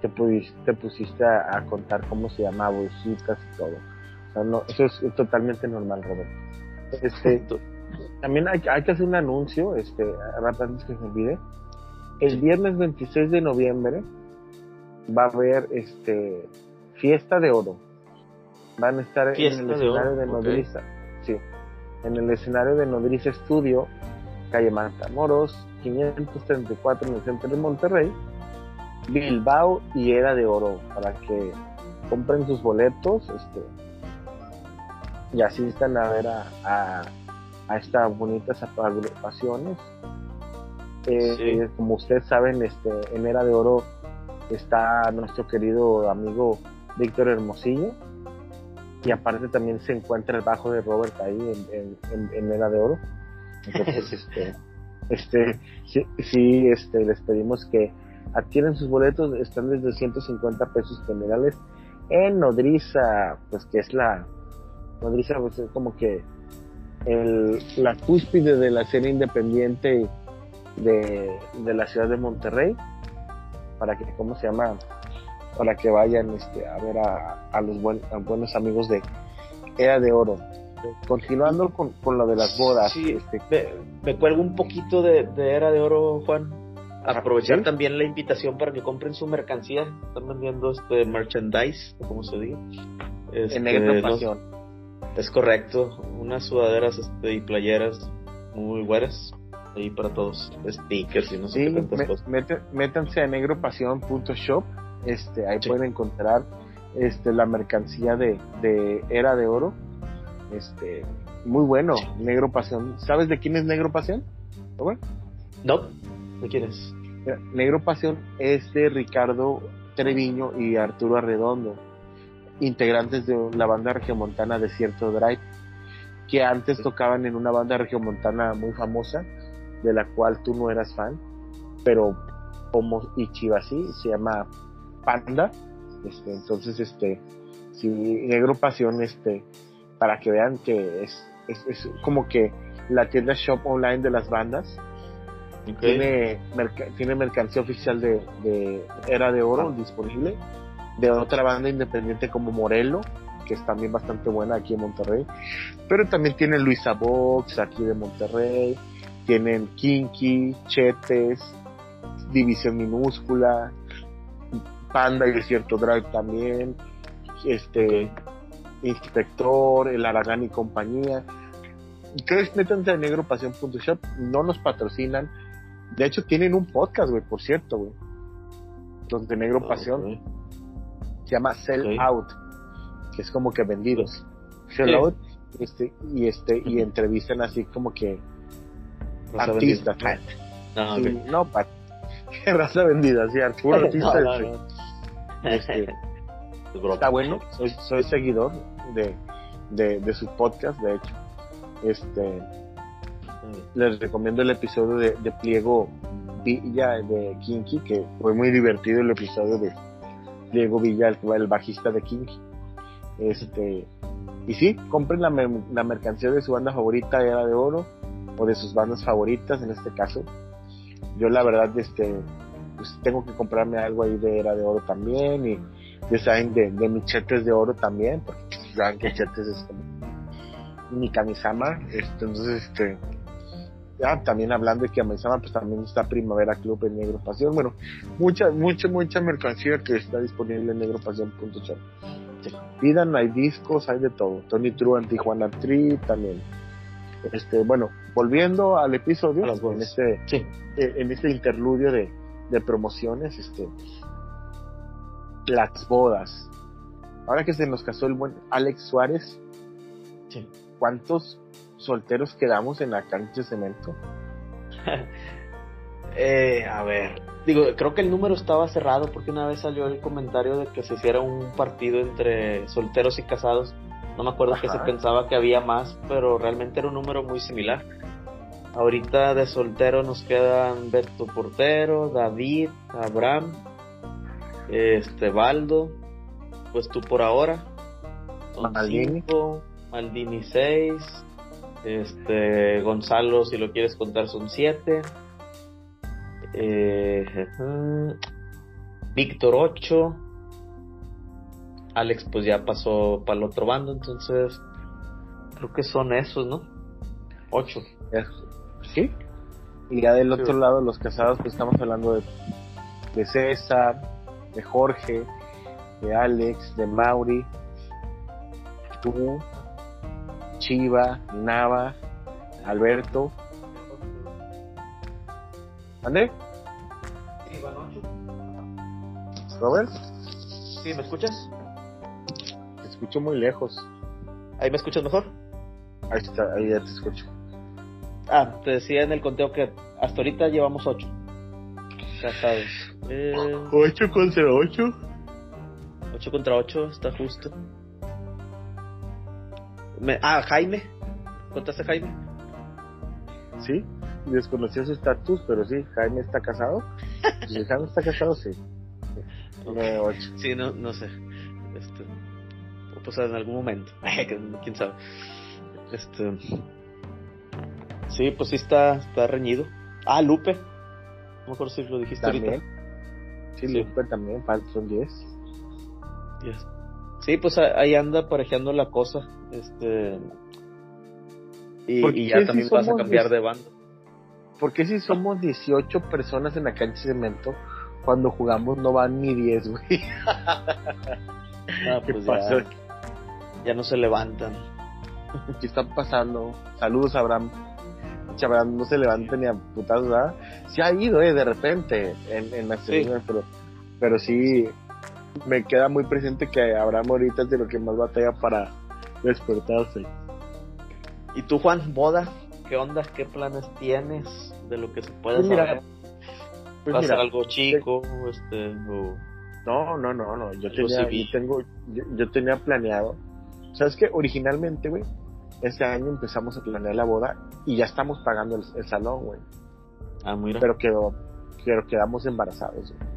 te, pudiste, te pusiste a, contar cómo se llamaba, bolsitas y todo. O sea, no, eso es totalmente normal, Robert. Este, [LAUGHS] también hay, hay que hacer un anuncio, este, antes que se olvide. El viernes 26 de noviembre va a haber este fiesta de oro. Van a estar en el escenario de Nodriza. Sí, en el escenario de Nodriza Studio, calle Matamoros, 534 en el centro de Monterrey, Bilbao y Era de Oro, para que compren sus boletos este, y asistan a ver a, a, a estas bonitas agrupaciones. Eh, como ustedes saben, este, en Era de Oro está nuestro querido amigo Víctor Hermosillo y aparte también se encuentra el bajo de Robert ahí en, en, en, Era de Oro. Entonces, [LAUGHS] este, este, sí, este, les pedimos que adquieren sus boletos, están desde 150 pesos generales en Nodriza, pues que es la, Nodriza pues es como que el, la cúspide de la escena independiente de, de la ciudad de Monterrey para que, ¿cómo se llama? Para que vayan este, a ver a, a los buenos amigos de Era de Oro. Continuando con, con lo de las bodas. Sí, este, me, cuelgo un poquito de, Era de Oro, Juan. Aprovechar también la invitación para que compren su mercancía. Están vendiendo este merchandise, como se diga. Este, en negro pasión. es correcto. Unas sudaderas este, y playeras muy buenas ahí para todos, stickers y no sé qué tantas cosas. métanse a negropasión.shop, este, ahí pueden encontrar este, la mercancía de, de Era de Oro, este, muy bueno, Negro Pasión. ¿Sabes de quién es Negro Pasión? No, ¿de quién es? Negro Pasión es de Ricardo Treviño y Arturo Arredondo, integrantes de la banda regiomontana Desierto Drive, que antes tocaban en una banda regiomontana muy famosa de la cual tú no eras fan, pero como Ichibasi se llama Panda, este, entonces este, si Negro Pasión, este, para que vean que es, es, como que la tienda shop online de las bandas, tiene, tiene mercancía oficial de, de Era de Oro ah. disponible, de otra banda independiente como Morelo, que es también bastante buena aquí en Monterrey, pero también tiene Luisa Box aquí de Monterrey, tienen Kinky, Chetes, División Minúscula, Panda y Desierto Drive también, este Inspector, El Aragán y compañía. Ustedes métanse a negropasión.shop, no nos patrocinan. De hecho, tienen un podcast, güey, por cierto, güey. Donde Negro ah, Pasión se llama Sell Out, que es como que vendidos. Sell Out, este, y este, y entrevistan así como que artista. No, sí, no, [LAUGHS] raza vendida, sí, Arturo [LAUGHS] artista. Este, [LAUGHS] está bueno, soy, soy seguidor de, de, de, su podcast, de hecho. Este, les recomiendo el episodio de, de Pliego Villa de Kinky, que fue muy divertido el episodio de Pliego Villa, el, el bajista de Kinky. Este, y sí, compren la, la mercancía de su banda favorita, Era de Oro o de sus bandas favoritas en este caso. Yo la verdad este pues tengo que comprarme algo ahí de era de oro también y ya saben de, de mis chetes de oro también, porque pues, saben que chetes es como mi camisama, este, entonces este ya también hablando de que a Kamisama pues también está Primavera Club en Negro Pasión, bueno, mucha, mucha, mucha mercancía que está disponible en negropasión.com. Pidan, hay discos, hay de todo. Tony True en Tijuana Tree también este, bueno, volviendo al episodio, en este, eh, en este interludio de, promociones, este, las bodas. Ahora que se nos casó el buen Alex Suárez, ¿cuántos solteros quedamos en la cancha de cemento? [LAUGHS] eh, a ver, digo, creo que el número estaba cerrado porque una vez salió el comentario de que se hiciera un partido entre solteros y casados no me acuerdo que se pensaba que había más, pero realmente era un número muy similar. Ahorita de soltero nos quedan Beto Portero, David, Abraham, este Baldo, pues tú por ahora. Son Maldini. Cinco, Maldini 6, Este, Gonzalo, si lo quieres contar, son siete. Eh, Víctor 8. Alex pues ya pasó para el otro bando, entonces creo que son esos, ¿no? 8. Sí. Y ya del otro lado, los casados, pues estamos hablando de, de César, de Jorge, de Alex, de Mauri, tú, Chiva, Nava, Alberto. ¿Ande? Sí, van 8. ¿Robert? ¿Sí, me escuchas? Te escucho muy lejos. ¿Ahí me escuchas mejor? Ahí está, ahí ya te escucho. Ah, te decía en el conteo que hasta ahorita llevamos 8 casados. Eh, 8 contra 8. 8 contra 8, está justo. Me- ah, Jaime. ¿Contaste a Jaime? Sí, desconocía su estatus, pero sí, Jaime está casado. [LAUGHS] Si Jaime está casado, sí. 9, 8. Sí, no, no sé. Este, o pues en algún momento. [LAUGHS] Quién sabe. Este. Sí, pues sí está, está reñido. Ah, Lupe. No me acuerdo si lo dijiste También. ahorita. Sí, Sí. Lupe también, faltan 10. Yes. Sí, pues ahí anda parejeando la cosa. Este. Y, ¿Por y qué ya si también vas a cambiar de bando. ¿Por qué si somos 18 personas en la cancha de cemento, cuando jugamos no van ni 10, güey? [LAUGHS] Ah, ¿Qué pues ya no se levantan. ¿Qué está pasando? Saludos, Abraham. Abraham no se levanta ni a putazos, ¿verdad? Sí ha ido, eh, de repente, en, en las Sí. pero, pero sí, me queda muy presente que Abraham ahorita es de lo que más batalla para despertarse. ¿Y tú, Juan, boda? ¿Qué onda? ¿Qué planes tienes de lo que se puede Pues mira, saber? Pues ¿Va a ser mira, algo chico? Este, o... No, no, no, no. Yo tenía, yo tengo, yo, yo tenía planeado. ¿Sabes que Originalmente, güey, este año empezamos a planear la boda y ya estamos pagando el, el salón, güey. Ah, mira. Pero quedó, pero quedamos embarazados, güey.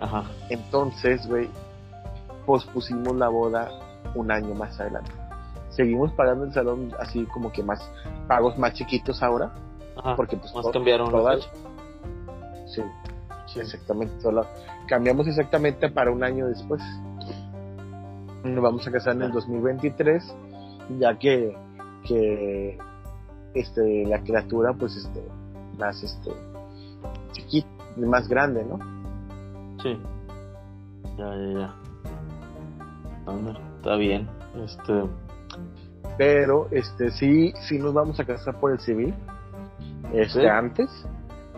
Ajá. Entonces, güey, pospusimos la boda un año más adelante. Seguimos pagando el salón así como que más, pagos más chiquitos ahora, Ajá. porque pues Más cambiaron todas-. Sí, sí, exactamente. Cambiamos exactamente para un año después. Nos vamos a casar en el 2023, ya que, que este, la criatura, pues, este, más, este, chiquita, más grande, ¿no? Sí. Ya, ya, ya. Está bien. Este, Pero, este, sí, sí nos vamos a casar por el civil, este, Sí. antes.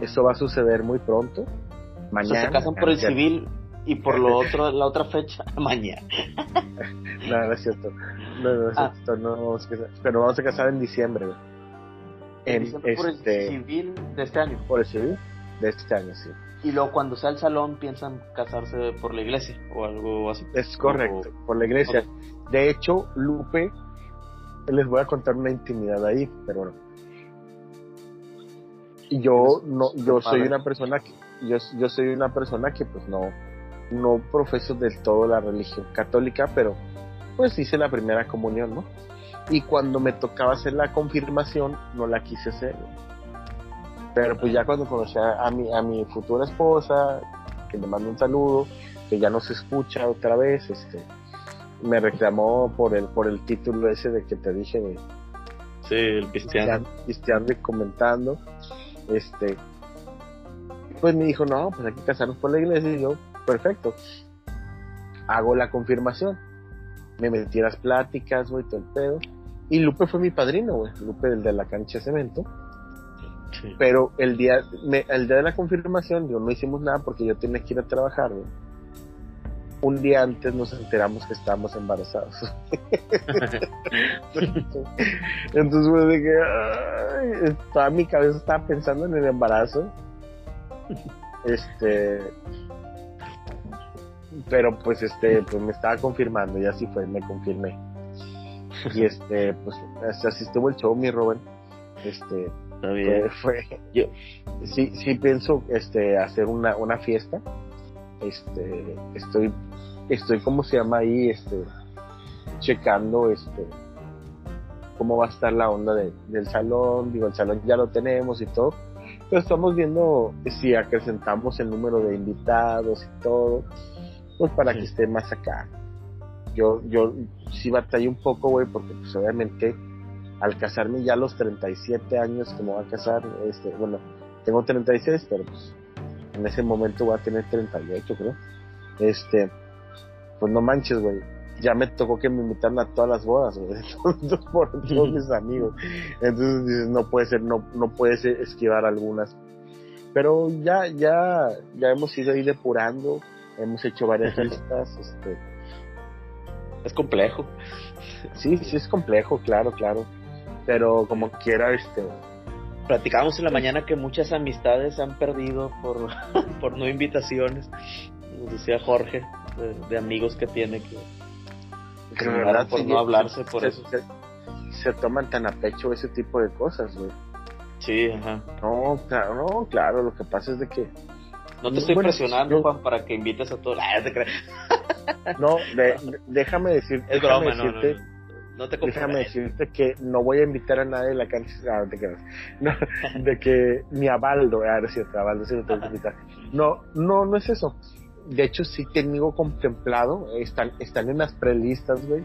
Eso va a suceder muy pronto. o Mañana. sea, se casan por el civil y por lo otro, la otra fecha, [LAUGHS] mañana. No, no es cierto. No, no es Ah. cierto. No vamos a casar. Pero vamos a casar en diciembre, güey. En Diciembre por el este, civil de este año. por el civil de este año, sí. Y luego cuando sea el salón piensan casarse por la iglesia o algo así. Es correcto, por la iglesia. De hecho, Lupe, les voy a contar una intimidad ahí, pero bueno. Y Yo no, yo soy una persona que, yo, yo soy una persona que pues no, no profeso del todo la religión católica, pero pues hice la primera comunión, ¿no? Y cuando me tocaba hacer la confirmación, no la quise hacer. Pero pues ya cuando conocí a, a mi, a mi futura esposa, que le mando un saludo, que ya no se escucha otra vez, este, me reclamó por el, por el título ese de que te dije de Sí, el cristiano. comentando, este, pues me dijo, no, pues hay que casarnos por la iglesia, y yo, perfecto, hago la confirmación, me metí a las pláticas, güey, todo el pedo, y Lupe fue mi padrino, güey, Lupe el de la cancha de cemento, Sí. pero el día, me- el día de la confirmación, yo no hicimos nada porque yo tenía que ir a trabajar, güey. Un día antes nos enteramos que estábamos embarazados. [LAUGHS] Entonces, güey, ay, toda mi cabeza estaba pensando en el embarazo. Este, pero pues este, pues me estaba confirmando y así fue, me confirmé. Y este, pues así- estuvo el show, mi Robert. Este, Está bien. fue, fue Yo- sí sí pienso este hacer una, una fiesta este estoy estoy como se llama ahí este checando este cómo va a estar la onda de, del salón, digo, el salón ya lo tenemos y todo, pero estamos viendo si acrecentamos el número de invitados y todo, pues para que esté más acá. Yo, yo sí batallé un poco, güey, porque pues obviamente al casarme ya a los 37 años que me voy a casar, este, bueno, tengo 36, pero pues en ese momento voy a tener 38, creo. Este, pues no manches, güey. Ya me tocó que me invitaran a todas las bodas, güey, [LAUGHS] por [LAUGHS] todos mis amigos. Entonces no puede ser, no, no puedes esquivar algunas. Pero ya, ya, ya hemos ido ahí depurando, hemos hecho varias listas, [LAUGHS] este. Es complejo. Sí, sí es complejo, claro, claro. Pero como quiera, este, platicábamos en la mañana que muchas amistades se han perdido por, [LAUGHS] por no invitaciones. Nos decía Jorge, de, amigos que tiene que, que verdad, por no hablarse por eso. Se, toman tan a pecho ese tipo de cosas, güey. Sí, ajá. No, claro, no, claro, lo que pasa es de que... No te estoy presionando, Juan, para que invites a todos. [LAUGHS] [LAUGHS] no, déjame decir... Es broma, no, no no te Déjame decirte que no voy a invitar a nadie de la cancha. Ah, no te quedas. [LAUGHS] No, de que ni a Baldo, ah, es cierto, a Baldo sí lo tengo que invitar. No, no, no es eso. De hecho, sí tengo contemplado, están, están en las prelistas, güey.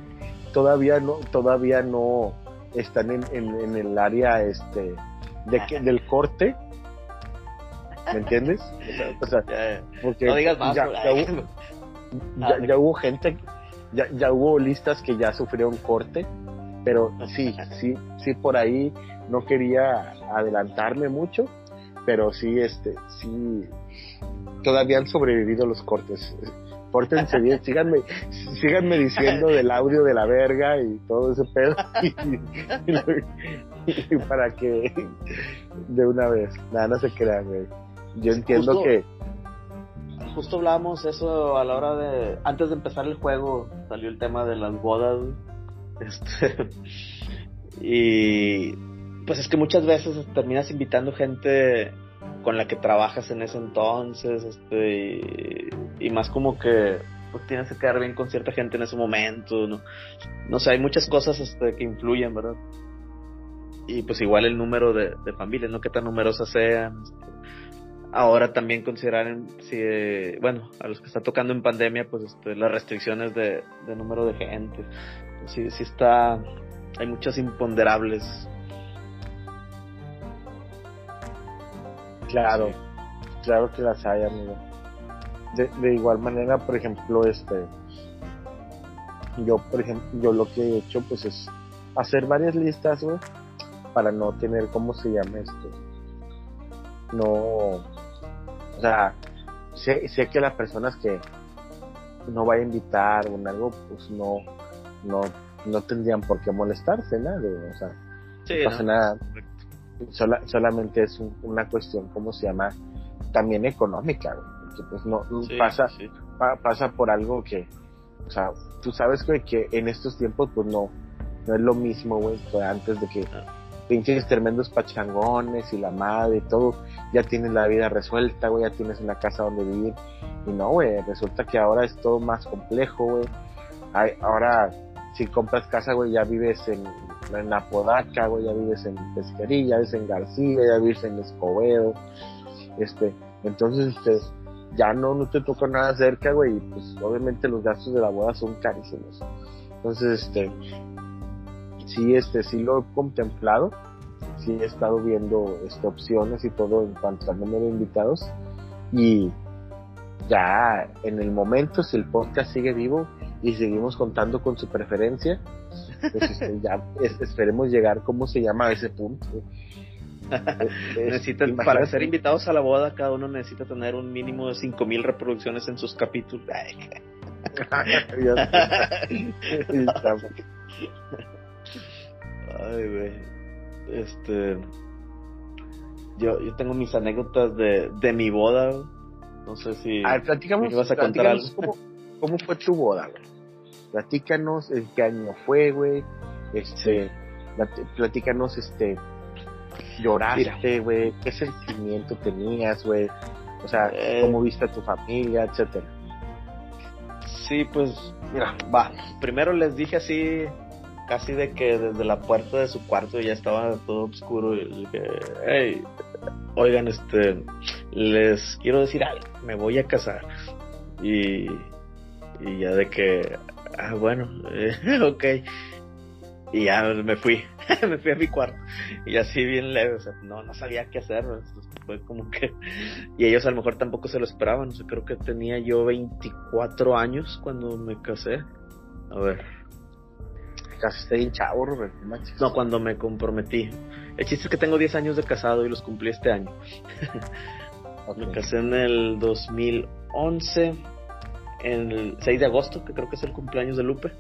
Todavía no, todavía no están en, en, el área este de que, del corte. ¿Me entiendes? O sea, porque no digas más. [LAUGHS] Ya, ya, hubo gente ya, ya hubo listas que ya sufrieron corte, pero sí, [LAUGHS] sí, sí por ahí no quería adelantarme mucho, pero sí, este, sí, todavía han sobrevivido los cortes. Pórtense bien, [LAUGHS] síganme, síganme diciendo del audio de la verga y todo ese pedo. Y, para que de una vez, nada, no se crean, güey. Yo entiendo que justo hablábamos eso a la hora de. Antes de empezar el juego, salió el tema de las bodas. [LAUGHS] Este. y. Pues es que muchas veces terminas invitando gente con la que trabajas en ese entonces. Este. Y, más como que. Pues tienes que quedar bien con cierta gente en ese momento. No, no sé, hay muchas cosas este, que influyen, ¿verdad? Y pues igual el número de, de familias, ¿no? Qué tan numerosas sean. Este, ahora también considerar si bueno a los que está tocando en pandemia pues este, las restricciones de, número de gente. Sí, sí está hay muchas imponderables. Claro claro que las hay amigo. De, de igual manera por ejemplo este yo por ejemplo yo lo que he hecho pues es hacer varias listas güey para no tener cómo se llama esto no o sea, sé, sé que las personas que no vaya a invitar o en algo, pues no, no, no tendrían por qué molestarse, ¿no? o sea, no pasa nada. solamente es una cuestión, ¿cómo se llama? También económica, porque pues no, pasa, pasa por algo que, o sea, tú sabes que, que en estos tiempos pues no, no es lo mismo, güey, que antes de que ah pinches tremendos pachangones y la madre y todo, ya tienes la vida resuelta, güey, ya tienes una casa donde vivir. Y no, güey, resulta que ahora es todo más complejo, güey. Ahora, si compras casa, güey, ya vives en, en Apodaca, güey, ya vives en Pesquería, ya vives en García, ya vives en Escobedo. Este, entonces, este, ya no, no te toca nada cerca, güey, y pues obviamente los gastos de la boda son carísimos. Entonces, este, sí, este, sí lo he contemplado, sí he estado viendo este, opciones y todo en cuanto al número de invitados. Y ya en el momento si el podcast sigue vivo y seguimos contando con su preferencia, pues este, [LAUGHS] ya esperemos llegar, ¿cómo se llama a ese punto? [LAUGHS] Necesitan, para ser invitados a la boda, cada uno necesita tener un mínimo de 5000 reproducciones en sus capítulos. [LAUGHS] Ay, güey. Este. Yo, yo tengo mis anécdotas de, de mi boda. No sé si. A ver, platicamos. vas a contar algo. Cómo, cómo, fue tu boda, güey? Platícanos en qué año fue, güey. Este. Platícanos, este. Lloraste, güey. ¿Qué sentimiento tenías, güey? O sea, eh. cómo viste a tu familia, etcétera. Sí, pues, mira, va. Primero les dije así casi de que desde la puerta de su cuarto ya estaba todo oscuro y dije, hey, oigan, este, les quiero decir algo, me voy a casar. Y, y ya de que, ah, bueno, eh, [LAUGHS] ok. Y ya me fui, [LAUGHS] me fui a mi cuarto. Y así bien leve, no, no sabía qué hacer. Fue como que. [LAUGHS] Y ellos a lo mejor tampoco se lo esperaban. O sea, creo que tenía yo 24 años cuando me casé. A ver. Casaste bien chavo, Robert. No, cuando me comprometí. El chiste es que tengo 10 años de casado y los cumplí este año. [LAUGHS] Me casé en el 2011, en el 6 de agosto, que creo que es el cumpleaños de Lupe.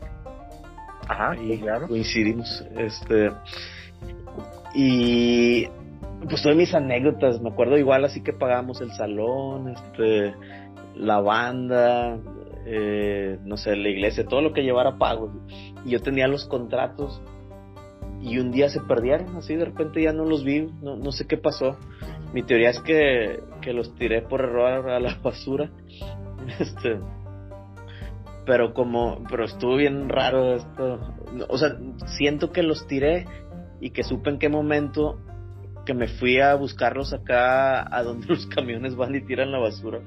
Ajá, y claro. coincidimos. Este. Y pues todas mis anécdotas, me acuerdo igual así que pagamos el salón, este, la banda, eh, no sé, la iglesia, todo lo que llevara pago. Y yo tenía los contratos y un día se perdieron, así de repente ya no los vi, no, no sé qué pasó. Mi teoría es que, que los tiré por error a la [LAUGHS] basura. Este, pero como, pero estuvo bien raro esto. O sea, siento que los tiré y que supe en qué momento que me fui a buscarlos acá a donde [LAUGHS] los camiones van y tiran la basura.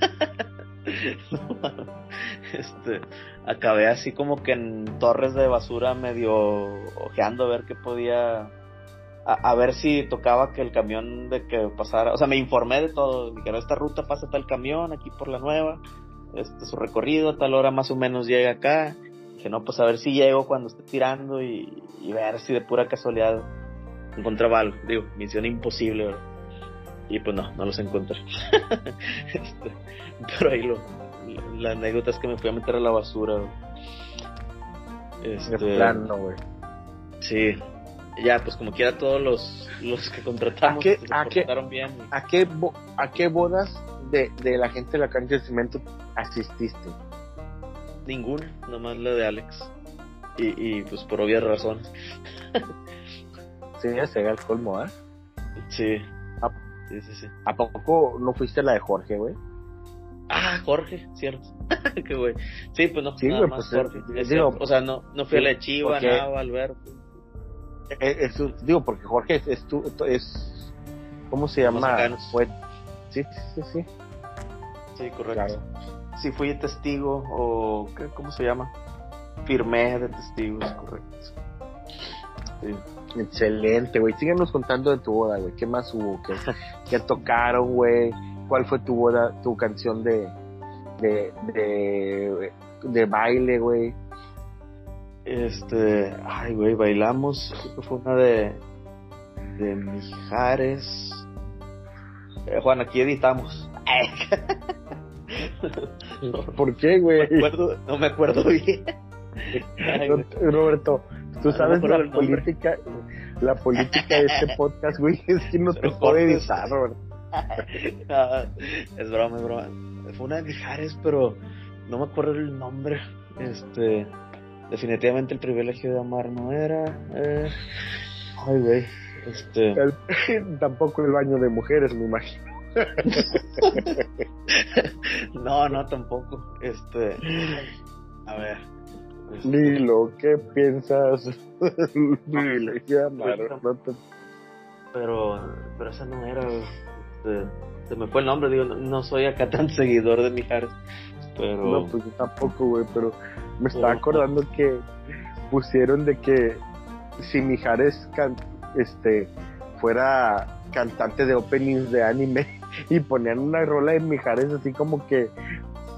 [LAUGHS] [LAUGHS] este, acabé así como que en torres de basura medio ojeando a ver qué podía a, ver si tocaba que el camión de que pasara, o sea, me informé de todo, dijeron esta ruta pasa tal camión aquí por la nueva, este su recorrido, a tal hora más o menos llega acá, que no, pues a ver si llego cuando esté tirando y, y ver si de pura casualidad encontraba algo, digo, misión imposible, ¿verdad? Y pues no, no los encontré. [LAUGHS] este, pero ahí lo, la anécdota es que me fui a meter a la basura. Este, de plano, güey. Sí, ya, pues como quiera todos los, los que contratamos ¿A qué, pues, se a qué, bien. ¿A qué, bo- ¿A qué bodas de, de la gente de la cancha de cemento asististe? Ninguna, nomás la de Alex. Y, y pues por obvias razones. Sí, ya se al colmo, ¿eh? Sí. Sí, sí, sí. ¿A poco no fuiste a la de Jorge, güey? Ah, Jorge, cierto. [LAUGHS] Qué güey. Sí, pues no, Sí, nada más pues, Jorge. eh, Es digo, cierto. o sea, no, no fui a la de Chiva, porque- Nava, Alberto. Eh, digo, porque Jorge es, es, tu- es ¿cómo se llama? Fue, sí, sí, sí, Sí, correcto. claro. Sí, fui testigo o ¿qué? ¿cómo se llama? Firmé de testigos, correcto. Sí. Excelente, güey. Síguenos contando de tu boda, güey. ¿Qué más hubo? ¿Qué, qué tocaron, güey? ¿Cuál fue tu boda, tu canción de, de, de, de baile, güey? Este, ay, güey, bailamos. Creo que fue una de, de Mijares. Eh, Juan, aquí editamos. ¿Por qué, güey? No me acuerdo, no me acuerdo bien. Ay. Roberto, tú sabes la política, la política de este podcast, güey, es que no [LAUGHS] te Pero puede cortes. editar. Ah, [LAUGHS] es broma, es broma. Fue una de Mijares, pero no me acuerdo el nombre. Este, definitivamente el privilegio de amar no era. eh, ay, güey. Este, El- [LAUGHS] tampoco el baño de mujeres, me imagino. no, no, tampoco. Este, a ver. Este, Ni lo que piensas. [LAUGHS] Ni lo que amar, no te- pero, pero esa no era. Este, se me fue el nombre, digo, no, no soy acá tan seguidor de Mijares. Pero. No, pues yo tampoco, güey, pero me estaba Pero- acordando que pusieron de que si Mijares can- este fuera cantante de openings de anime [LAUGHS] y ponían una rola de Mijares así como que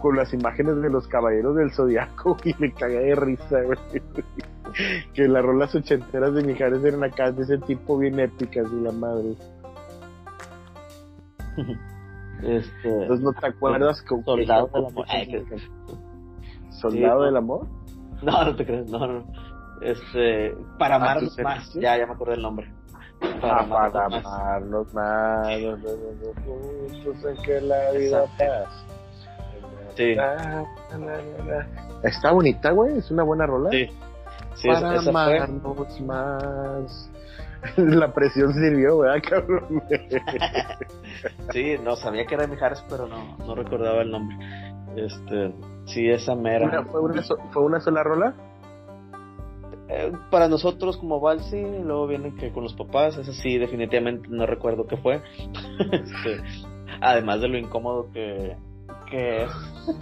con las imágenes de los caballeros del zodiaco y me cagué de risa, güey. Que las rolas ochenteras de Mijares eran acá de ese tipo bien épicas y la madre. Este, Entonces no te acuerdas con Soldado del amor. Soldado Sí, del amor. No, no te creas, no, no. Este, para ¿A tu amarnos más. Ya, ya me acordé el nombre. Para amarnos para más. los que la vida. Sí. Na, na, na, na. Está bonita, güey, es una buena rola. Sí, sí, para esa fue. amarnos más. [LAUGHS] La presión sirvió, ¿verdad, cabrón? [LAUGHS] Sí, no sabía que era Mijares, pero no, no recordaba el nombre. Este, sí, esa mera. Fue, una so- ¿Fue una sola rola? Eh, para nosotros como Balsi, luego vienen que con los papás, eso sí, definitivamente no recuerdo qué fue. [LAUGHS] Este, además de lo incómodo que, que es. [LAUGHS]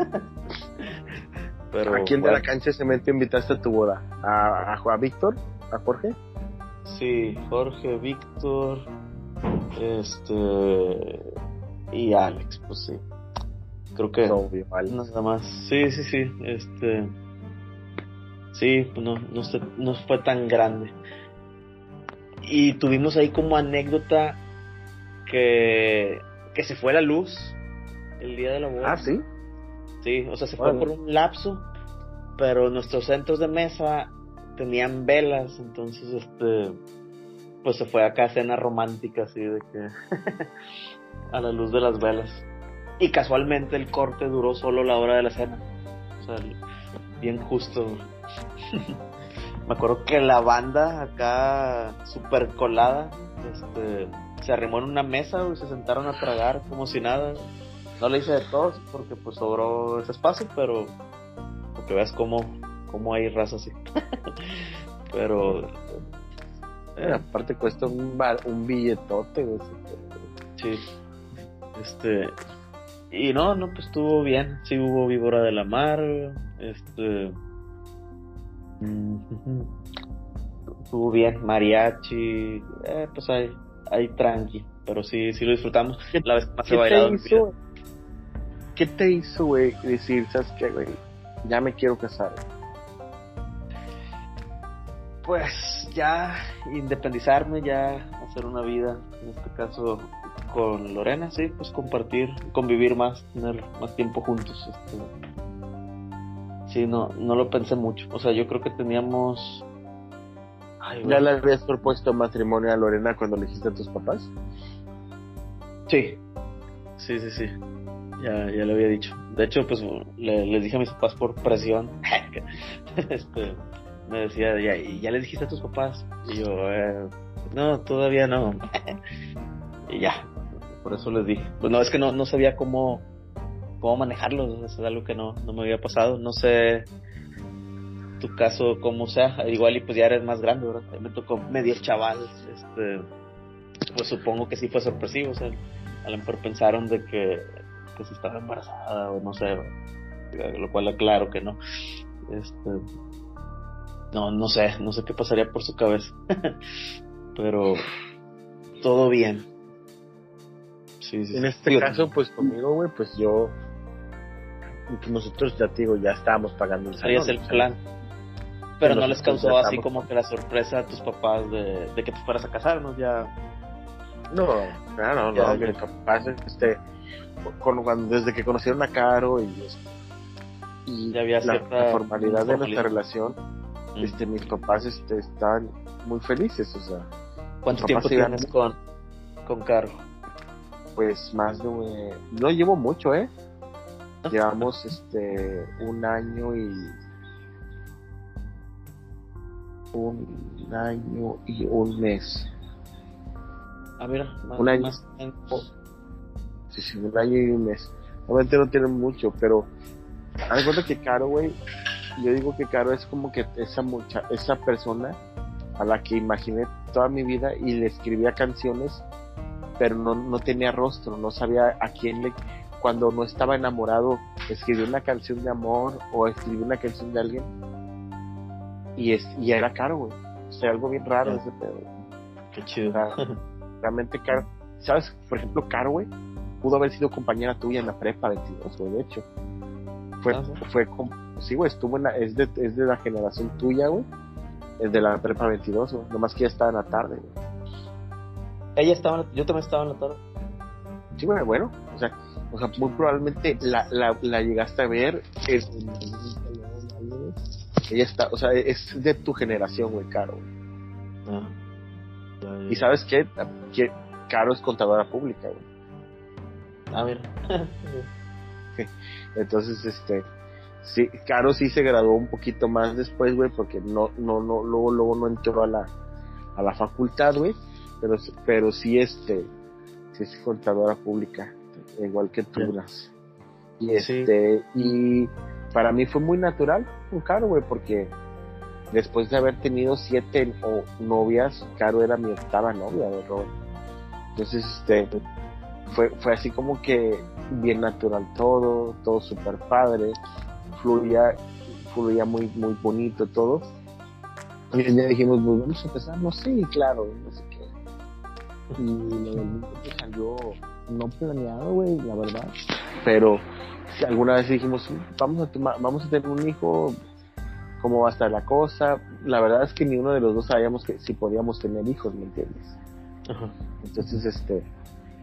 Pero, ¿A quién de la cancha de cemento invitaste a tu boda? ¿A, a, a Víctor? ¿A Jorge? Sí, Jorge, Víctor, este y Alex, pues sí. Creo que Obvio, nada más. Sí, sí, sí, este sí, pues no, no, no fue tan grande. Y tuvimos ahí como anécdota que que se fue la luz el día de la boda. Ah, sí. Sí, o sea, se fue por un lapso, pero nuestros centros de mesa tenían velas, entonces este pues se fue acá a cena romántica así de que [LAUGHS] a la luz de las velas. Y casualmente el corte duró solo la hora de la cena. O sea, bien justo. [LAUGHS] Me acuerdo que la banda acá super colada, este, se arrimó en una mesa y se sentaron a tragar como si nada. No le hice de todos porque pues sobró ese espacio, pero porque veas cómo, cómo hay raza así. [LAUGHS] pero eh, aparte cuesta un, un billetote, Sí. Este. Y no, no, pues estuvo bien. Sí hubo víbora de la mar. Este. [LAUGHS] Estuvo bien. Mariachi. Eh, pues hay, hay tranqui. Pero sí, sí lo disfrutamos. [LAUGHS] La vez más ¿Qué te hizo? ¿Qué te hizo, güey, decir, sabes qué, güey? Ya me quiero casar. Pues ya independizarme, ya hacer una vida, en este caso con Lorena, sí, pues compartir, convivir más, tener más tiempo juntos. Este. Sí, no, no lo pensé mucho. O sea, yo creo que teníamos. ¿Ya le habías propuesto matrimonio a Lorena cuando le dijiste a tus papás? Sí, sí, sí, sí. Ya, ya le había dicho. De hecho, pues le, les dije a mis papás por presión. [LAUGHS] este, me decía, ya, ¿ya les dijiste a tus papás? Y yo, eh, no, todavía no. [LAUGHS] y ya, por eso les dije. Pues no, es que no, no sabía cómo, cómo manejarlo, es algo que no, no me había pasado. No sé tu caso cómo sea, igual y pues ya eres más grande, ¿verdad? Me tocó medio chaval, este, pues supongo que sí fue sorpresivo, o sea, a lo mejor pensaron de que, que si estaba embarazada o no sé, lo cual aclaro que no. Este, no, no sé, no sé qué pasaría por su cabeza. [LAUGHS] Pero todo bien. Sí, sí, en este caso, pues conmigo, güey, pues yo. Nosotros, ya te digo, ya estábamos pagando el salón. el plan. Pero no les causó así como que la sorpresa a tus papás de, de que te fueras a casarnos, ya. No, no, no, no, mis papás, este, con, cuando, desde que conocieron a Caro y, había la, formalidad de nuestra relación, este, mis papás este, están muy felices, o sea. ¿Cuánto tiempo tienes con, con Caro? Pues más de, no llevo mucho, ¿eh? Ah. Llevamos este un año y un año y un mes. A ver, más, un año. Sí, un año y un mes. Obviamente no tienen mucho, pero haz cuenta que Caro, güey, yo digo que Caro es como que esa mucha, esa persona a la que imaginé toda mi vida y le escribía canciones, pero no, no tenía rostro, no sabía a quién le, cuando no estaba enamorado, escribía una canción de amor o escribía una canción de alguien y es, y era Caro, güey. O sea, algo bien raro ese pedo. Qué chido. realmente Caro, ¿sabes? Por ejemplo, Caro, güey, pudo haber sido compañera tuya en la prepa 22, güey, de hecho. Fue, ah, fue, sí, güey, estuvo en la, es, de, es de la generación tuya, güey. Es de la prepa 22, güey. Nomás que ya estaba en la tarde, güey. Ella estaba, yo también estaba en la tarde. Sí, güey, bueno, o sea, o sea, muy probablemente la, la, la llegaste a ver. Es, ella está, o sea, es de tu generación, güey, Caro. Ah, Y sabes qué? Que Caro es contadora pública, güey. A ver. [LAUGHS] Entonces, este, sí, Caro sí se graduó un poquito más después, güey, porque no, no, no, luego, luego no entró a la, a la facultad, güey, pero, pero sí, este, sí es contadora pública, igual que tú, Y este, y para mí fue muy natural con Caro, güey, porque después de haber tenido siete o novias, Caro era mi octava novia de Robert. Entonces, este, fue, fue así como que bien natural todo, todo súper padre, fluía, fluía muy, muy bonito todo. Y ya dijimos, pues vamos a empezar, no sé, claro, no sé qué. Y lo del salió no planeado, güey, la verdad. Pero alguna vez dijimos, vamos a, vamos a tener un hijo, cómo va a estar la cosa. La verdad es que ni uno de los dos sabíamos que si podíamos tener hijos, ¿me entiendes? Entonces, este,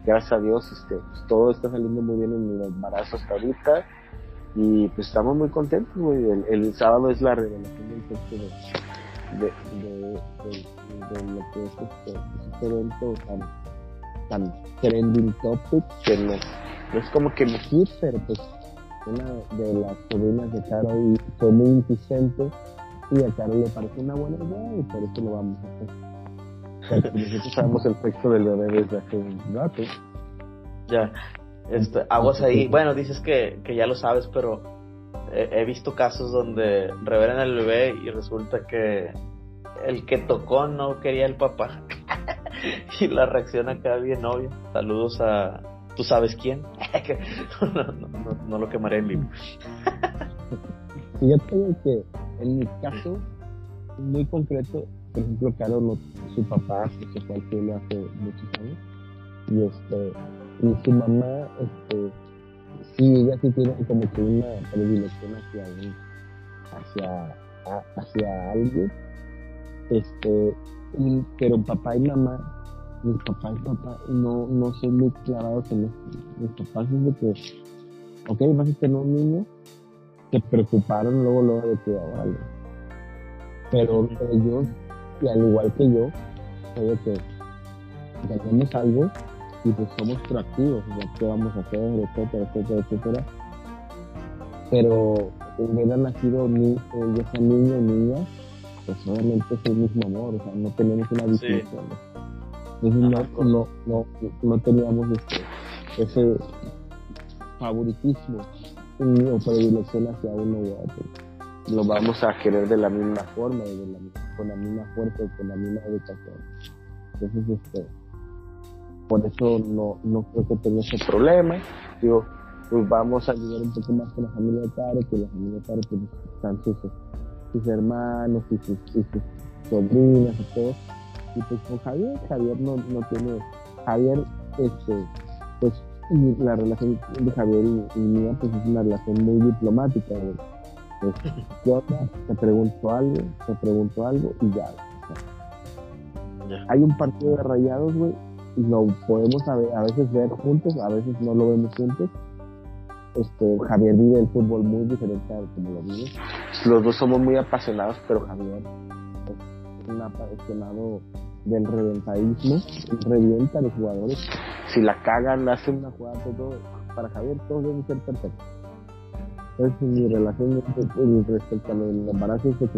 gracias a Dios, este, pues, todo está saliendo muy bien en mi embarazo hasta ahorita. Y pues estamos muy contentos, güey. El, sábado es la revelación del texto de, lo que es este, este evento tan, tan trending topic que no, es como que me hit, pero pues una de las sobrinas de Caro fue muy insistente y a Caro le pareció una buena idea y por eso lo vamos a hacer. Nosotros sabemos el texto del bebé desde hace un rato. Ya, este, aguas ahí. Bueno, dices que, que ya lo sabes, pero he, visto casos donde revelan al bebé y resulta que el que tocó no quería el papá. [LAUGHS] y la reacción acá bien obvia. Saludos a, tú sabes quién. [LAUGHS] no, no, no, lo quemaré en vivo. Fíjate que en mi caso, muy concreto, por ejemplo, Caro, su papá se fue hace muchos años. Y, este, y su mamá, este, sí, ella sí tiene como que una predilección hacia hacia, hacia alguien. Este, pero papá y mamá mis papás papá no, no son muy clavados en esto. Mis papás es de que, ok, vas a tener un niño, se preocuparon luego, luego de que, vale. Pero ellos, y al igual que yo, de que ganamos algo y pues somos proactivos, o qué vamos a hacer, etcétera, etcétera, etcétera. Pero hubiera nacido ya sea niño o niña, pues obviamente es el mismo amor, o sea, no tenemos una distinción. Entonces no, no, no, teníamos este, ese favoritismo o predilección hacia uno u otro. Lo vamos a querer de la misma forma y de la, con la misma fuerza y con la misma educación. Entonces, este, por eso no, no creo que tenga ese problema. Digo, pues vamos a ayudar un poco más con la familia de Taro, que la familia de Taro pues, están sus, hermanos y sus, y sobrinas y todo y pues con Javier, Javier no, no tiene, Javier, este, pues la relación de Javier y, mía pues es una relación muy diplomática, Te pregunto algo, te pregunto algo y ya. Hay un partido de rayados, güey, lo podemos a, veces ver juntos, a veces no lo vemos juntos. Este, Javier vive el fútbol muy diferente a como lo vive. Los dos somos muy apasionados, pero Javier es un apasionado del reventadismo, revienta a los jugadores. Si la cagan, hace una jugada, todo. Para Javier, todo debe ser perfecto. Entonces, mi relación respecto a lo del embarazo es que,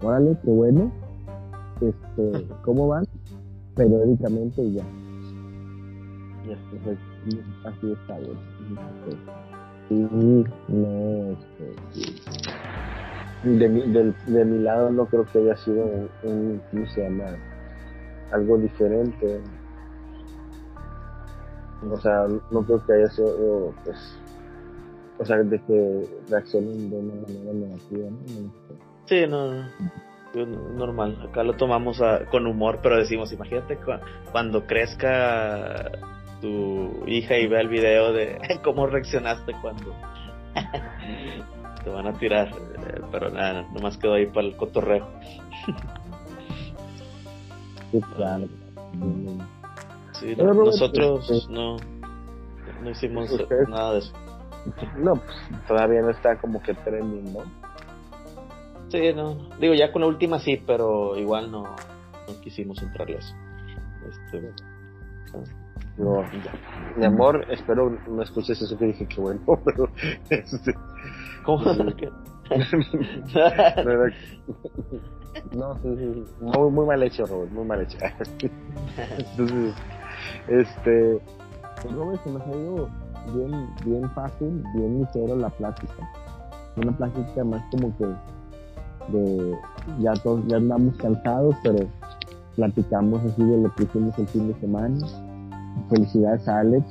qué bueno, este, ¿cómo van? Periódicamente y ya. Entonces, así está bien. Y no, este, de, mi, de, mi lado no creo que haya sido un, un algo diferente. O sea, no creo que haya sido, pues, o sea, de que reaccionen de una manera negativa, ¿no? Sí, no, normal. Acá lo tomamos con humor, pero decimos, imagínate cuando crezca tu hija y vea el video de [LAUGHS] cómo reaccionaste cuando [LAUGHS] te van a tirar. Pero nada, nomás quedó ahí para el cotorreo. Sí, claro. Sí, nosotros este, no, no hicimos nada de eso. No, pues todavía no está como que trending, ¿no? Sí, no. Digo, ya con la última sí, pero igual no, no quisimos entrarle a eso. Este, no, Mi amor, espero no escuches eso que dije que bueno, [LAUGHS] pero. Este, ¿Cómo? [LAUGHS] [LAUGHS] No, sí, sí, muy, muy mal hecho, Robert, muy mal hecho. Entonces, este, pues Robert, se nos ha ido bien, bien fácil, bien ligero la plática. Una plática más como que de ya todos ya andamos cansados, pero platicamos así de lo que hicimos el fin de semana. Felicidades a Alex,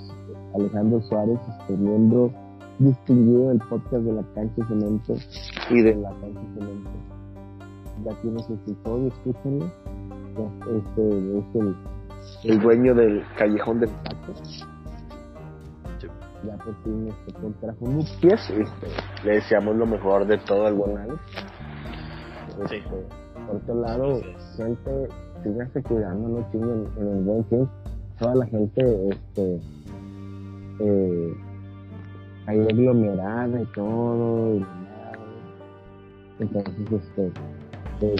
Alejandro Suárez, este miembro distinguido del podcast de la cancha cemento y de la cancha cemento. Ya tiene su episodio, escúchenlo. Este es el, el dueño del callejón del saco. Ya por fin este contrajo nupcias. Este, le deseamos lo mejor de todo al buen Alex. Este, por otro lado, gente, síganse cuidando, no chinguen en el buen fin. Toda la gente, este, eh, ahí aglomerada y todo, y nada. Entonces, este, pues,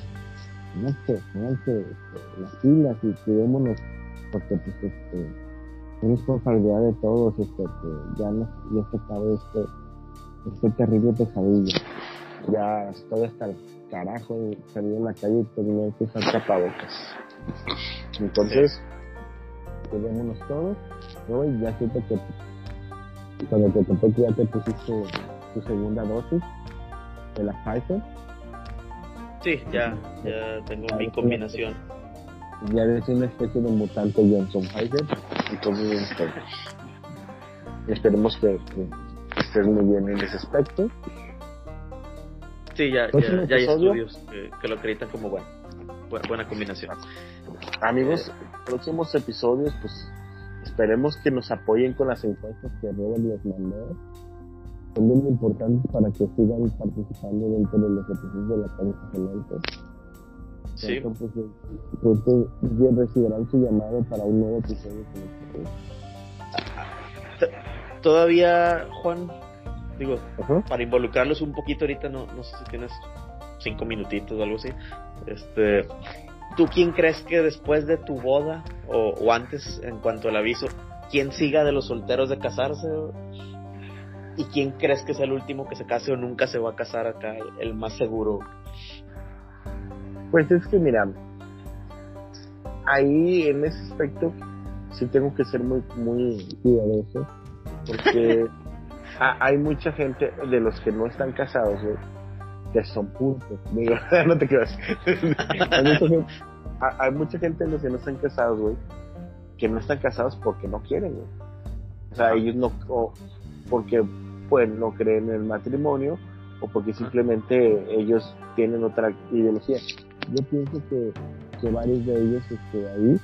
no sé, pónganse este, las pilas y cuidémonos, porque pues este, es responsabilidad de todos, este, que ya no, ya se acabe este, este terrible pesadilla. Ya estoy hasta el carajo de salir en la calle y tener que usar tapabocas. Entonces, cuidémonos todos, hoy ya siento que cuando te topé que ya te pusiste tu segunda dosis de la Pfizer. Sí, ya, ya tengo mi combinación. Ya eres una especie de mutante Johnson Pfizer. Entonces, este, esperemos que, que estés muy bien en ese aspecto. Sí, ya, ya, ya hay estudios que, que lo acreditan como bueno, buena, buena combinación. Amigos, próximos episodios, pues esperemos que nos apoyen con las encuestas que Robert les mandó. Son bien importantes para que sigan participando dentro de los episodios de la cemento. Sí, Entonces, pues, recibirán su llamado para un nuevo episodio todavía, Juan, digo, para involucrarlos un poquito ahorita, no, no sé si tienes cinco minutitos o algo así. Este, ¿Tú quién crees que después de tu boda o, o antes, en cuanto al aviso, quién siga de los solteros de casarse? ¿Y quién crees que sea el último que se case o nunca se va a casar acá, el más seguro? Pues es que mira, ahí en ese aspecto sí tengo que ser muy, muy cuidadoso, porque [LAUGHS] ha- hay mucha gente de los que no están casados, güey, que son puntos. Digo, [LAUGHS] no te creas. hay, mucha gente, ha- hay mucha gente de los que no están casados, güey, que no están casados porque no quieren, güey. O sea, ellos no, o porque pues no creen en el matrimonio o porque simplemente ellos tienen otra ideología. Yo pienso que, que varios de ellos este, ahí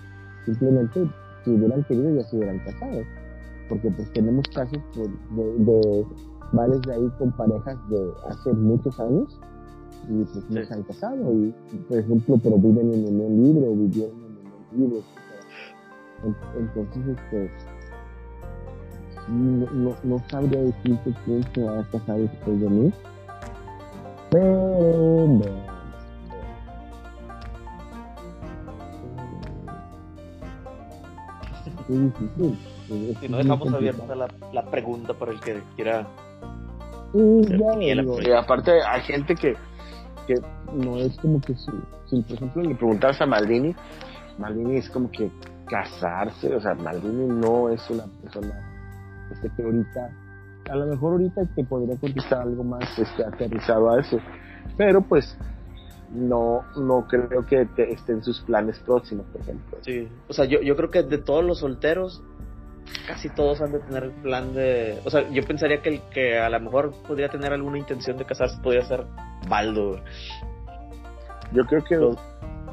simplemente si hubieran querido ya se hubieran casado. Porque pues tenemos casos pues, de, de varios de ahí con parejas de hace muchos años y pues no Sí. se han casado. Y por ejemplo, pero viven en unión libre o vivieron en unión libre. Entonces, este, no, no, no sabría decirte quién se va a casar después de mí. Pero, difícil. Es Si no dejamos abierta la, la pregunta para el que quiera. Ya, digo, y aparte hay gente que, que no es como que si, si por ejemplo le preguntaras a Maldini, Maldini es como que casarse, o sea, Maldini no es una persona este, que ahorita, a lo mejor ahorita te podría contestar algo más este, aterrizado a eso, pero pues no, no creo que te, esté en sus planes próximos, por ejemplo. Sí, o sea, yo, yo creo que de todos los solteros, casi todos han de tener el plan de. O sea, yo pensaría que el que a lo mejor podría tener alguna intención de casarse podría ser Baldo. Yo creo que lo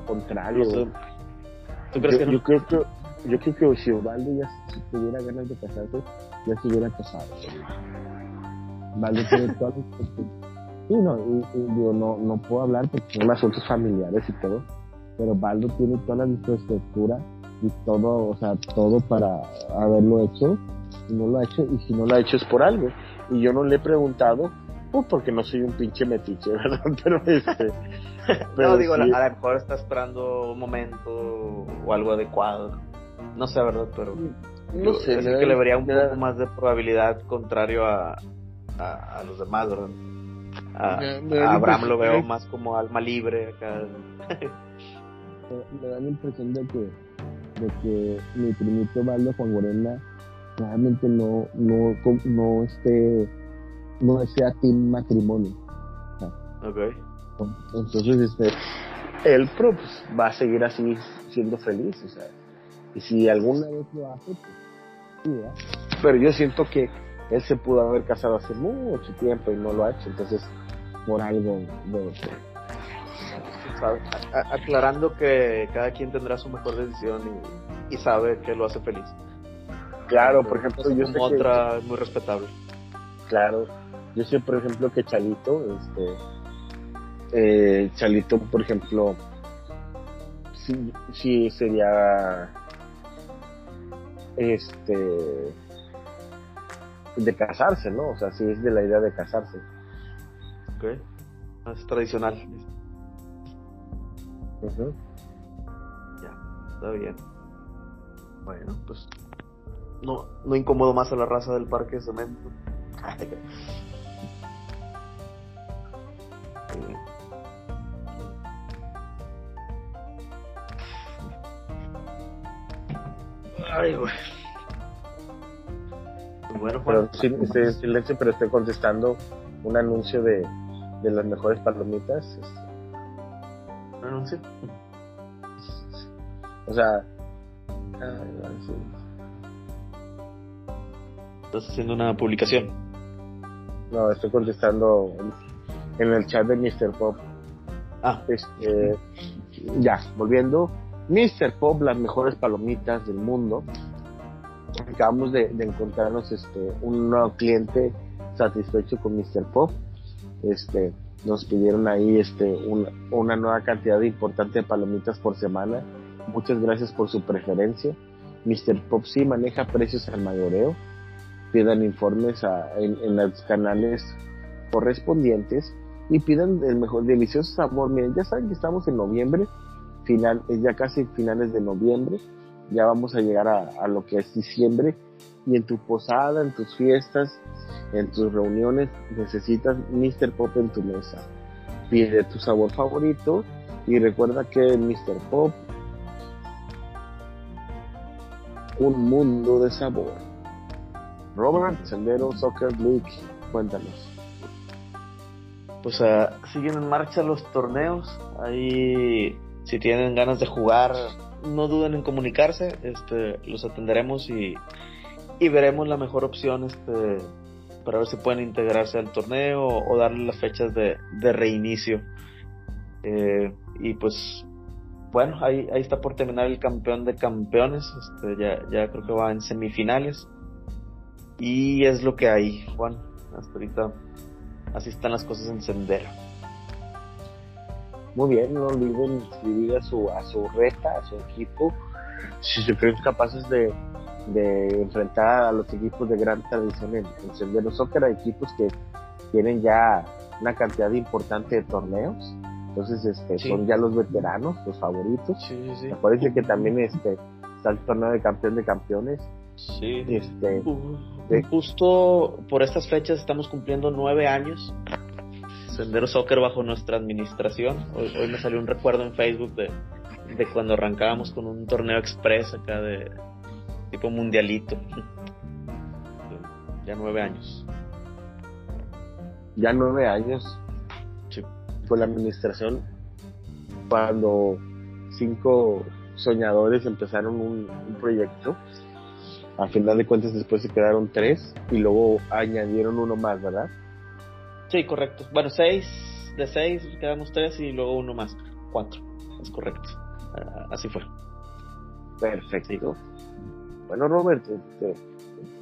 contrario. Los- ¿Tú crees yo, que no? yo creo que yo creo que si Osvaldo ya si tuviera ganas de casarse ya se hubiera casado Osvaldo tiene todas las sí no y, y digo no no puedo hablar porque son asuntos familiares y todo pero Osvaldo tiene toda la infraestructura y todo o sea todo para haberlo hecho y no lo ha hecho y si no lo ha hecho es por algo y yo no le he preguntado pues porque no soy un pinche metiche [LAUGHS] verdad pero este [LAUGHS] pero no, digo, sí, a lo mejor está esperando un momento o algo adecuado. No sé, ¿verdad? Pero. no sé da- que le vería un poco más de probabilidad contrario a, a, a los demás, ¿verdad? A, da a la Abraham lo veo más como alma libre acá. [LAUGHS] me- me da la impresión de que, de que mi primito Valdo Juan Morena realmente no, no, no esté, no desea team matrimonio. Ok. Entonces, este, él pues, va a seguir así siendo feliz, o sea, y si alguna vez lo hace, pues, pero yo siento que él se pudo haber casado hace mucho tiempo y no lo ha hecho, entonces por algo de aclarando que cada quien tendrá su mejor decisión y, sabe que lo hace feliz. Claro, por ejemplo, yo sé otra muy respetable. Claro, yo sé, por ejemplo, que Chalito, este, eh, Chalito, por ejemplo, sí, sí sería, este, de casarse, ¿no? O sea, sí es de la idea de casarse. Ok, es tradicional. Ya, está bien. Bueno, pues no, no incomodo más a la raza del parque de cemento. [LAUGHS] Ay, güey. Bueno, Pero sí, silencio, pero estoy contestando un anuncio de, de las mejores palomitas. Este, anuncio? O sea, ¿Estás haciendo una publicación? No, estoy contestando en el chat de Mr. Pop. Ah. Este, ya, volviendo. Mr. Pop, las mejores palomitas del mundo. Acabamos de, encontrarnos este, un nuevo cliente satisfecho con Mr. Pop. Este, nos pidieron ahí este una, nueva cantidad importante de palomitas por semana. Muchas gracias por su preferencia. Mr. Popsi maneja precios al mayoreo. Pidan informes en, los canales correspondientes y pidan el mejor delicioso sabor. Miren, ya saben que estamos en noviembre, final, ya casi finales de noviembre. Ya vamos a llegar a, lo que es diciembre y en tu posada, en tus fiestas, en tus reuniones necesitas Mr. Pop en tu mesa. Pide tu sabor favorito y recuerda que Mr. Pop un mundo de sabor. Robert Sendero Soccer League, cuéntanos. Pues uh, siguen en marcha los torneos. Ahí, si tienen ganas de jugar, no duden en comunicarse. Este, los atenderemos y, y veremos la mejor opción este, para ver si pueden integrarse al torneo o, darle las fechas de, reinicio. Eh, y pues, bueno, ahí, ahí está por terminar el campeón de campeones. Este, ya, ya creo que va en semifinales. Y es lo que hay, Juan. Hasta ahorita así están las cosas en Sendero. Muy bien, no olviden inscribir a su, a su reta, a su equipo. Si se creen capaces de, de enfrentar a los equipos de gran tradición en, en Sendero Soccer, a equipos que tienen ya una cantidad importante de torneos. Entonces, este, son ya los veteranos, los favoritos. Me parece que también este, está el torneo de campeón de campeones. Sí. Este, Justo por estas fechas estamos cumpliendo nueve años. Sendero Soccer bajo nuestra administración. Hoy, hoy me salió un recuerdo en Facebook de, de cuando arrancábamos con un torneo express acá de, tipo mundialito. Ya nueve años. Ya nueve años. Sí. Fue la administración cuando cinco soñadores empezaron un, proyecto. A final de cuentas después se quedaron tres y luego añadieron uno más, ¿verdad? Sí, correcto. Bueno, seis, de seis quedamos tres y luego uno más, cuatro. Es correcto. Ah, así fue. Perfecto. Bueno, Robert, este,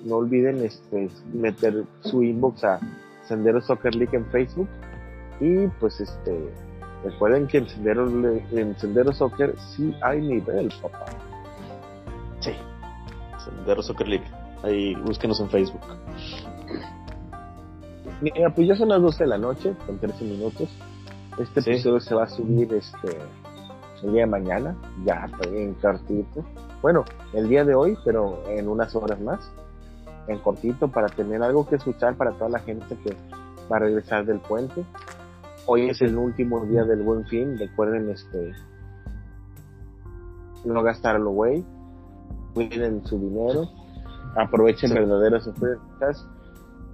no olviden este, meter su inbox a Sendero Soccer League en Facebook y pues este recuerden que en Sendero, en Sendero Soccer sí hay nivel, papá. Sí, Sendero Soccer League. Ahí búsquenos en Facebook. Mira, pues ya son las 12 de la noche, con 13 minutos. Este episodio se va a subir este el día de mañana, ya en cartito. Bueno, el día de hoy, pero en unas horas más, en cortito, para tener algo que escuchar para toda la gente que va a regresar del puente. Hoy es el último día del buen fin, recuerden este no gastarlo güey, cuiden su dinero, aprovechen verdaderas ofertas,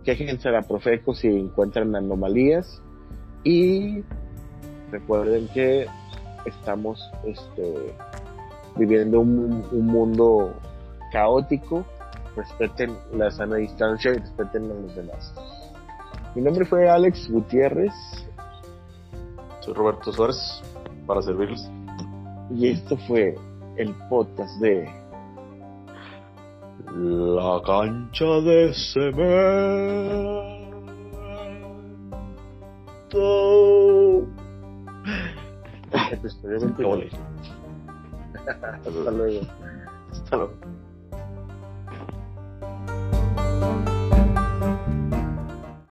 quéjense a la Profeco si encuentran anomalías y recuerden que estamos este, viviendo un, un mundo caótico, respeten la sana distancia y respeten a los demás. Mi nombre fue Alex Gutiérrez. Soy Roberto Suárez, para servirles. Y esto fue el podcast de La cancha de cemento. [LAUGHS] Hasta luego. Hasta luego.